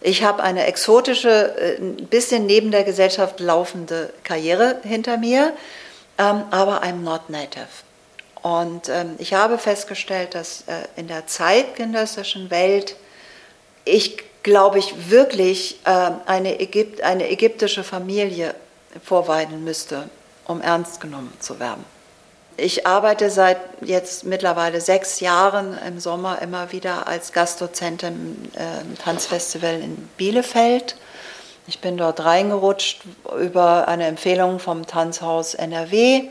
Ich habe eine exotische, äh, ein bisschen neben der Gesellschaft laufende Karriere hinter mir, ähm, aber I'm not native. Und ähm, ich habe festgestellt, dass äh, in der zeitgenössischen Welt ich, glaube ich, wirklich äh, eine, Ägypt, eine ägyptische Familie vorweiden müsste, um ernst genommen zu werden. Ich arbeite seit jetzt mittlerweile sechs Jahren im Sommer immer wieder als Gastdozentin im Tanzfestival in Bielefeld. Ich bin dort reingerutscht über eine Empfehlung vom Tanzhaus NRW.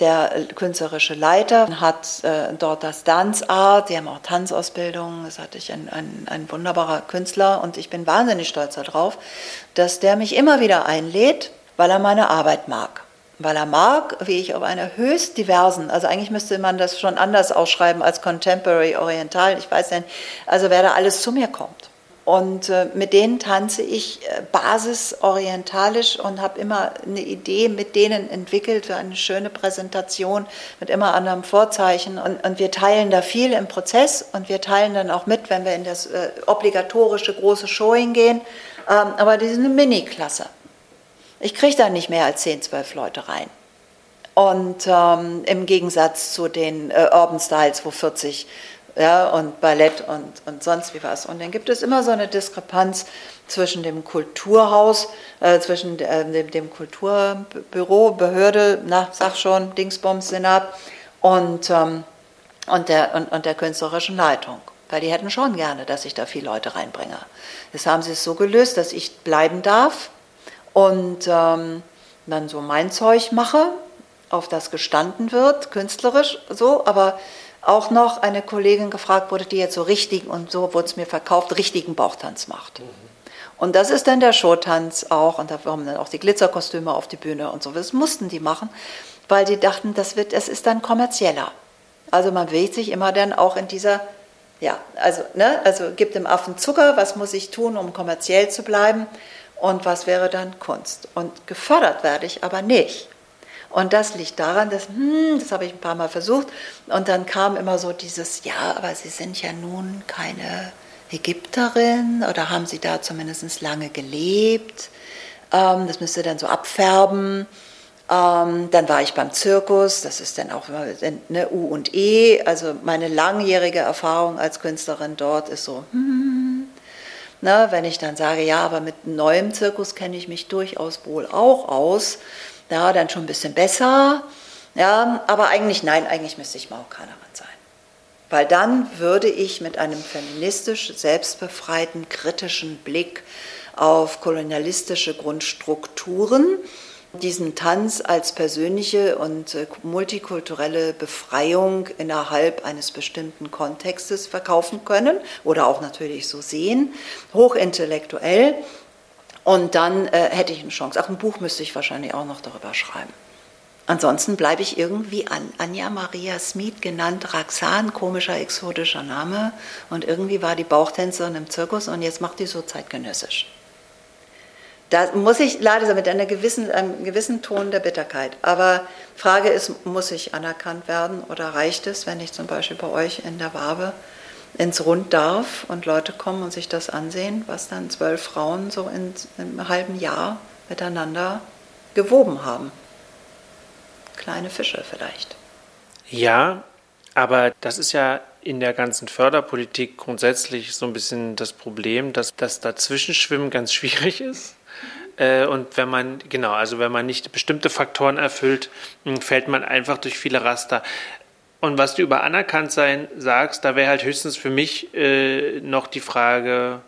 Der künstlerische Leiter hat äh, dort das Dance Art, die haben auch Tanzausbildung, das hatte ich ein, ein, ein wunderbarer Künstler. Und ich bin wahnsinnig stolz darauf, dass der mich immer wieder einlädt, weil er meine Arbeit mag. Weil er mag, wie ich auf einer höchst diversen, also eigentlich müsste man das schon anders ausschreiben als Contemporary Oriental, ich weiß nicht, also wer da alles zu mir kommt. Und äh, mit denen tanze ich äh, basisorientalisch und habe immer eine Idee mit denen entwickelt für eine schöne Präsentation mit immer anderem Vorzeichen. Und, und wir teilen da viel im Prozess und wir teilen dann auch mit, wenn wir in das äh, obligatorische große Showing gehen. Ähm, aber das ist eine Mini-Klasse. Ich kriege da nicht mehr als 10, 12 Leute rein. Und ähm, im Gegensatz zu den äh, Urban Styles, wo 40 ja, und Ballett und, und sonst wie was. Und dann gibt es immer so eine Diskrepanz zwischen dem Kulturhaus, äh, zwischen äh, dem, dem, Kulturbüro, Behörde, na, sag schon, Dingsbums, Senat und, ähm, und, der, und, und der künstlerischen Leitung. Weil die hätten schon gerne, dass ich da viele Leute reinbringe. Jetzt haben sie es so gelöst, dass ich bleiben darf und ähm, dann so mein Zeug mache, auf das gestanden wird, künstlerisch so, aber auch noch eine Kollegin gefragt wurde, die jetzt so richtig, und so wurde es mir verkauft, richtigen Bauchtanz macht. Mhm. Und das ist dann der Showtanz auch. Und da kommen dann auch die Glitzerkostüme auf die Bühne und so. Das mussten die machen, weil die dachten, das, wird, das ist dann kommerzieller. Also man bewegt sich immer dann auch in dieser, ja, also, ne, also gibt dem Affen Zucker, was muss ich tun, um kommerziell zu bleiben? Und was wäre dann Kunst? Und gefördert werde ich aber nicht. Und das liegt daran, dass, hm, das habe ich ein paar Mal versucht. Und dann kam immer so dieses, ja, aber Sie sind ja nun keine Ägypterin oder haben Sie da zumindest lange gelebt? Ähm, das müsste dann so abfärben. Ähm, dann war ich beim Zirkus, das ist dann auch ne, U und E. Also meine langjährige Erfahrung als Künstlerin dort ist so, hm, ne, wenn ich dann sage, ja, aber mit neuem Zirkus kenne ich mich durchaus wohl auch aus, ja, dann schon ein bisschen besser. Ja, aber eigentlich nein, eigentlich müsste ich Marokkanerin sein. Weil dann würde ich mit einem feministisch selbstbefreiten, kritischen Blick auf kolonialistische Grundstrukturen diesen Tanz als persönliche und äh, multikulturelle Befreiung innerhalb eines bestimmten Kontextes verkaufen können oder auch natürlich so sehen, hochintellektuell. Und dann äh, hätte ich eine Chance. Auch ein Buch müsste ich wahrscheinlich auch noch darüber schreiben. Ansonsten bleibe ich irgendwie an Anja Maria Smith genannt, Raxan, komischer exotischer Name. Und irgendwie war die Bauchtänzerin im Zirkus und jetzt macht die so zeitgenössisch. Da muss ich leider mit einer gewissen, einem gewissen Ton der Bitterkeit. Aber Frage ist, muss ich anerkannt werden oder reicht es, wenn ich zum Beispiel bei euch in der Wabe ins Rund darf und Leute kommen und sich das ansehen, was dann zwölf Frauen so in, in einem halben Jahr miteinander gewoben haben. Kleine Fische vielleicht. Ja, aber das ist ja in der ganzen Förderpolitik grundsätzlich so ein bisschen das Problem, dass das Dazwischenschwimmen ganz *laughs* schwierig ist. Äh, und wenn man, genau, also wenn man nicht bestimmte Faktoren erfüllt, fällt man einfach durch viele Raster. Und was du über Anerkanntsein sagst, da wäre halt höchstens für mich äh, noch die Frage,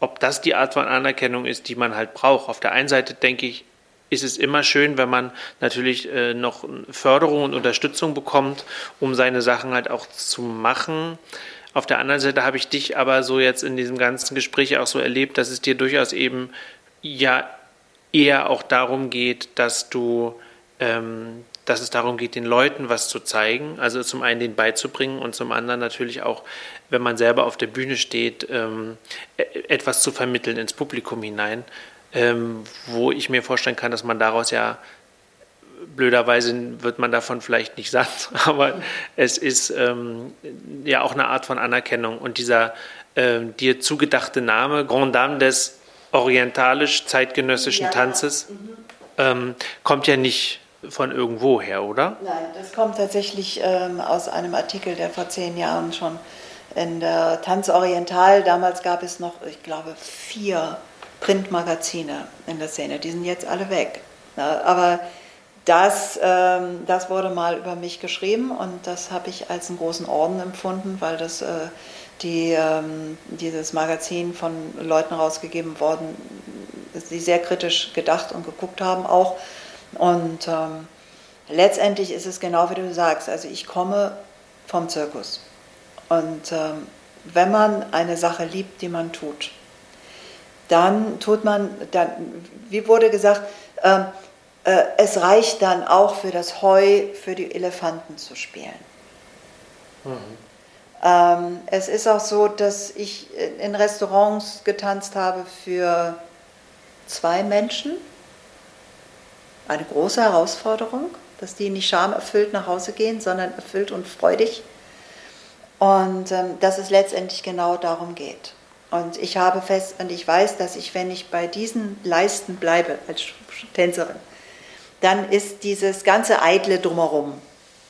ob das die Art von Anerkennung ist, die man halt braucht. Auf der einen Seite denke ich, ist es immer schön, wenn man natürlich äh, noch Förderung und Unterstützung bekommt, um seine Sachen halt auch zu machen. Auf der anderen Seite habe ich dich aber so jetzt in diesem ganzen Gespräch auch so erlebt, dass es dir durchaus eben ja eher auch darum geht, dass du ähm, dass es darum geht, den Leuten was zu zeigen, also zum einen den beizubringen und zum anderen natürlich auch, wenn man selber auf der Bühne steht, ähm, e-, etwas zu vermitteln ins Publikum hinein, ähm, wo ich mir vorstellen kann, dass man daraus ja blöderweise wird man davon vielleicht nicht satt, *laughs* aber es ist ähm, ja auch eine Art von Anerkennung und dieser ähm, dir zugedachte Name Grand Dame des orientalisch-zeitgenössischen ja, Tanzes mhm. ähm, kommt ja nicht von irgendwo her, oder? Nein, das kommt tatsächlich ähm, aus einem Artikel, der vor zehn Jahren schon in der Tanz Oriental, damals gab es noch, ich glaube, vier Printmagazine in der Szene, die sind jetzt alle weg. Ja, aber das, ähm, das wurde mal über mich geschrieben und das habe ich als einen großen Orden empfunden, weil das äh, die, ähm, dieses Magazin von Leuten rausgegeben worden, die sehr kritisch gedacht und geguckt haben auch und ähm, letztendlich ist es genau wie du sagst. Also ich komme vom Zirkus. Und ähm, wenn man eine Sache liebt, die man tut, dann tut man, dann, wie wurde gesagt, äh, äh, es reicht dann auch für das Heu, für die Elefanten zu spielen. Mhm. Ähm, es ist auch so, dass ich in Restaurants getanzt habe für zwei Menschen eine große Herausforderung, dass die nicht schamerfüllt nach Hause gehen, sondern erfüllt und freudig. Und ähm, dass es letztendlich genau darum geht. Und ich habe fest, und ich weiß, dass ich, wenn ich bei diesen Leisten bleibe als Tänzerin, dann ist dieses ganze Eitle drumherum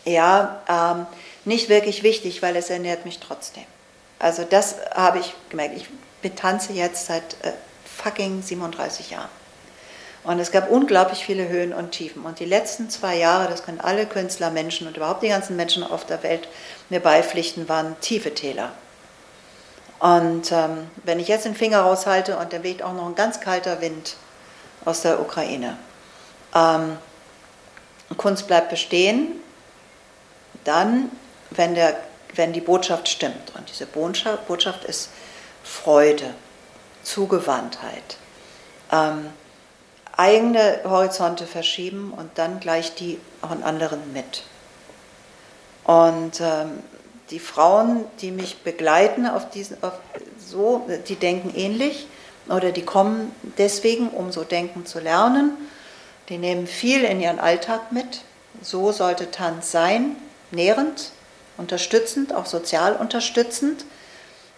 ja, ähm, nicht wirklich wichtig, weil es ernährt mich trotzdem. Also das habe ich gemerkt. Ich betanze jetzt seit äh, fucking 37 Jahren. Und es gab unglaublich viele Höhen und Tiefen. Und die letzten zwei Jahre, das können alle Künstler, Menschen und überhaupt die ganzen Menschen auf der Welt mir beipflichten, waren tiefe Täler. Und ähm, wenn ich jetzt den Finger raushalte und der weht auch noch ein ganz kalter Wind aus der Ukraine, ähm, Kunst bleibt bestehen, dann, wenn, der, wenn die Botschaft stimmt. Und diese Botschaft ist Freude, Zugewandtheit, ähm, eigene Horizonte verschieben und dann gleich die von anderen mit. Und ähm, die Frauen, die mich begleiten auf diesen, auf so, die denken ähnlich oder die kommen deswegen, um so denken zu lernen. Die nehmen viel in ihren Alltag mit. So sollte Tanz sein, nährend, unterstützend, auch sozial unterstützend.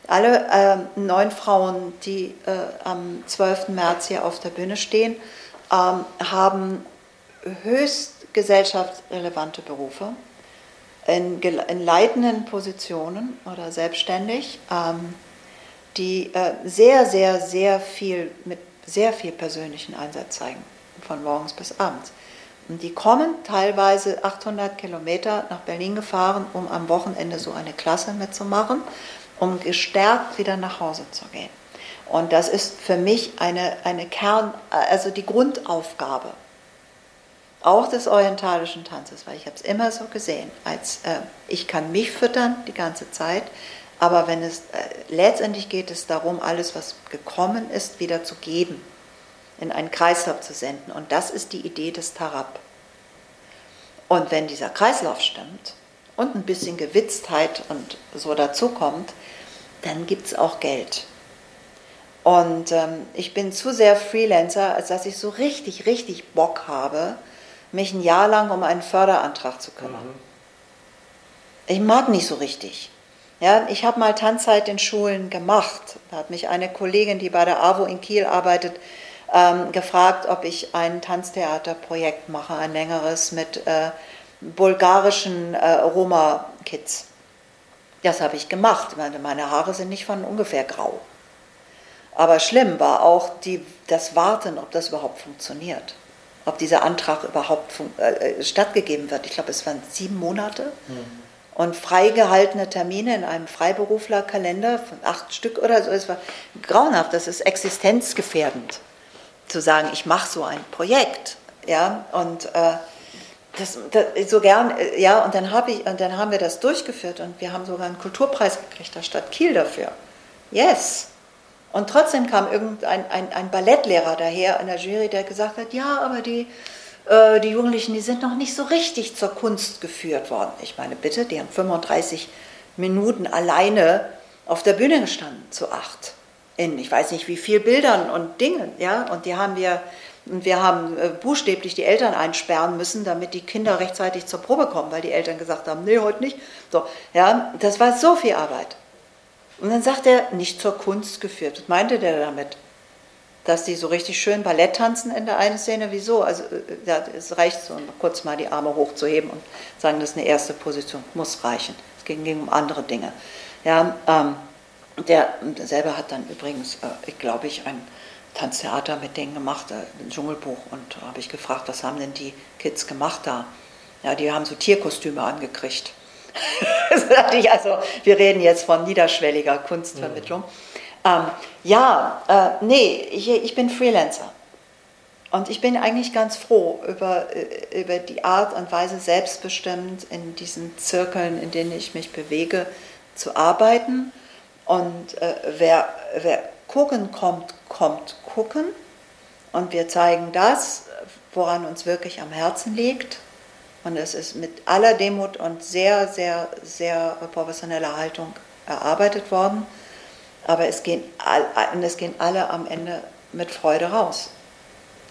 Alle äh, neun Frauen, die äh, am 12. März hier auf der Bühne stehen, ähm, haben höchst gesellschaftsrelevante Berufe in, in leitenden Positionen oder selbstständig, ähm, die äh, sehr, sehr, sehr viel mit sehr viel persönlichen Einsatz zeigen, von morgens bis abends. Und die kommen teilweise 800 Kilometer nach Berlin gefahren, um am Wochenende so eine Klasse mitzumachen, um gestärkt wieder nach Hause zu gehen. Und das ist für mich eine, eine Kern, also die Grundaufgabe auch des orientalischen Tanzes, weil ich habe es immer so gesehen, als äh, ich kann mich füttern die ganze Zeit, aber wenn es äh, letztendlich geht es darum, alles, was gekommen ist, wieder zu geben, in einen Kreislauf zu senden. Und das ist die Idee des Tarab. Und wenn dieser Kreislauf stimmt und ein bisschen Gewitztheit und so dazukommt, dann gibt es auch Geld. Und ähm, ich bin zu sehr Freelancer, als dass ich so richtig, richtig Bock habe, mich ein Jahr lang um einen Förderantrag zu kümmern. Mhm. Ich mag nicht so richtig. Ja, ich habe mal Tanzzeit in Schulen gemacht. Da hat mich eine Kollegin, die bei der AWO in Kiel arbeitet, ähm, gefragt, ob ich ein Tanztheaterprojekt mache, ein längeres mit äh, bulgarischen äh, Roma-Kids. Das habe ich gemacht. Meine, meine Haare sind nicht von ungefähr grau. Aber schlimm war auch die, das Warten, ob das überhaupt funktioniert ob dieser Antrag überhaupt äh, äh, stattgegeben wird. Ich glaube, es waren sieben Monate. Mhm. Und freigehaltene Termine in einem Freiberuflerkalender von acht Stück oder so. Es war grauenhaft, das ist existenzgefährdend, zu sagen, ich mache so ein Projekt. Ja, und äh, das, das, so gern, äh, ja, und dann, hab ich, und dann haben wir das durchgeführt und wir haben sogar einen Kulturpreis gekriegt, der Stadt Kiel dafür. Yes. Und trotzdem kam irgendein ein, ein Ballettlehrer daher in der Jury, der gesagt hat, ja, aber die, äh, die Jugendlichen, die sind noch nicht so richtig zur Kunst geführt worden. Ich meine, bitte, die haben 35 Minuten alleine auf der Bühne gestanden, zu acht. In ich weiß nicht wie viel Bildern und Dingen, ja, und die haben wir, wir haben äh, buchstäblich die Eltern einsperren müssen, damit die Kinder rechtzeitig zur Probe kommen, weil die Eltern gesagt haben, nee, heute nicht. So, ja, das war so viel Arbeit. Und dann sagt er, nicht zur Kunst geführt. Was meinte der damit? Dass die so richtig schön Ballett tanzen in der einen Szene? Wieso? Also äh, ja, es reicht so, kurz mal die Arme hochzuheben und sagen, das ist eine erste Position. Muss reichen. Es ging, ging um andere Dinge. Ja, ähm, der, selber hat dann übrigens, äh, ich glaube ich, ein Tanztheater mit denen gemacht, äh, ein Dschungelbuch. Und habe ich gefragt, was haben denn die Kids gemacht da? Ja, die haben so Tierkostüme angekriegt. *laughs* also, wir reden jetzt von niederschwelliger Kunstvermittlung. Mhm. Ähm, ja, äh, nee, ich, ich bin Freelancer. Und ich bin eigentlich ganz froh über, äh, über die Art und Weise, selbstbestimmt in diesen Zirkeln, in denen ich mich bewege, zu arbeiten. Und äh, wer, wer gucken kommt, kommt gucken. Und wir zeigen das, woran uns wirklich am Herzen liegt. Und es ist mit aller Demut und sehr, sehr, sehr professioneller Haltung erarbeitet worden. Aber es gehen, all, es gehen alle am Ende mit Freude raus.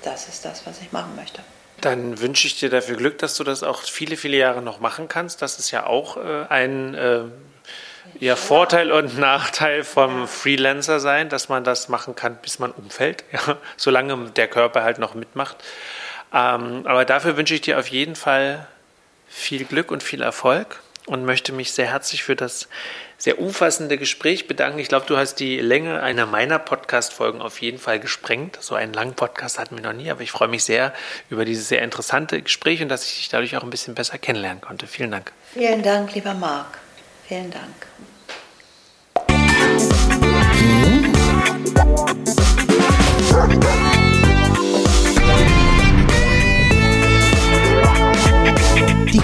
Das ist das, was ich machen möchte. Dann wünsche ich dir dafür Glück, dass du das auch viele, viele Jahre noch machen kannst. Das ist ja auch äh, ein äh, ja, Vorteil und Nachteil vom Freelancer sein, dass man das machen kann, bis man umfällt, *laughs* ja, solange der Körper halt noch mitmacht. Ähm, aber dafür wünsche ich dir auf jeden Fall viel Glück und viel Erfolg und möchte mich sehr herzlich für das sehr umfassende Gespräch bedanken. Ich glaube, du hast die Länge einer meiner Podcast-Folgen auf jeden Fall gesprengt. So einen langen Podcast hatten wir noch nie, aber ich freue mich sehr über dieses sehr interessante Gespräch und dass ich dich dadurch auch ein bisschen besser kennenlernen konnte. Vielen Dank. Vielen Dank, lieber Marc. Vielen Dank. Die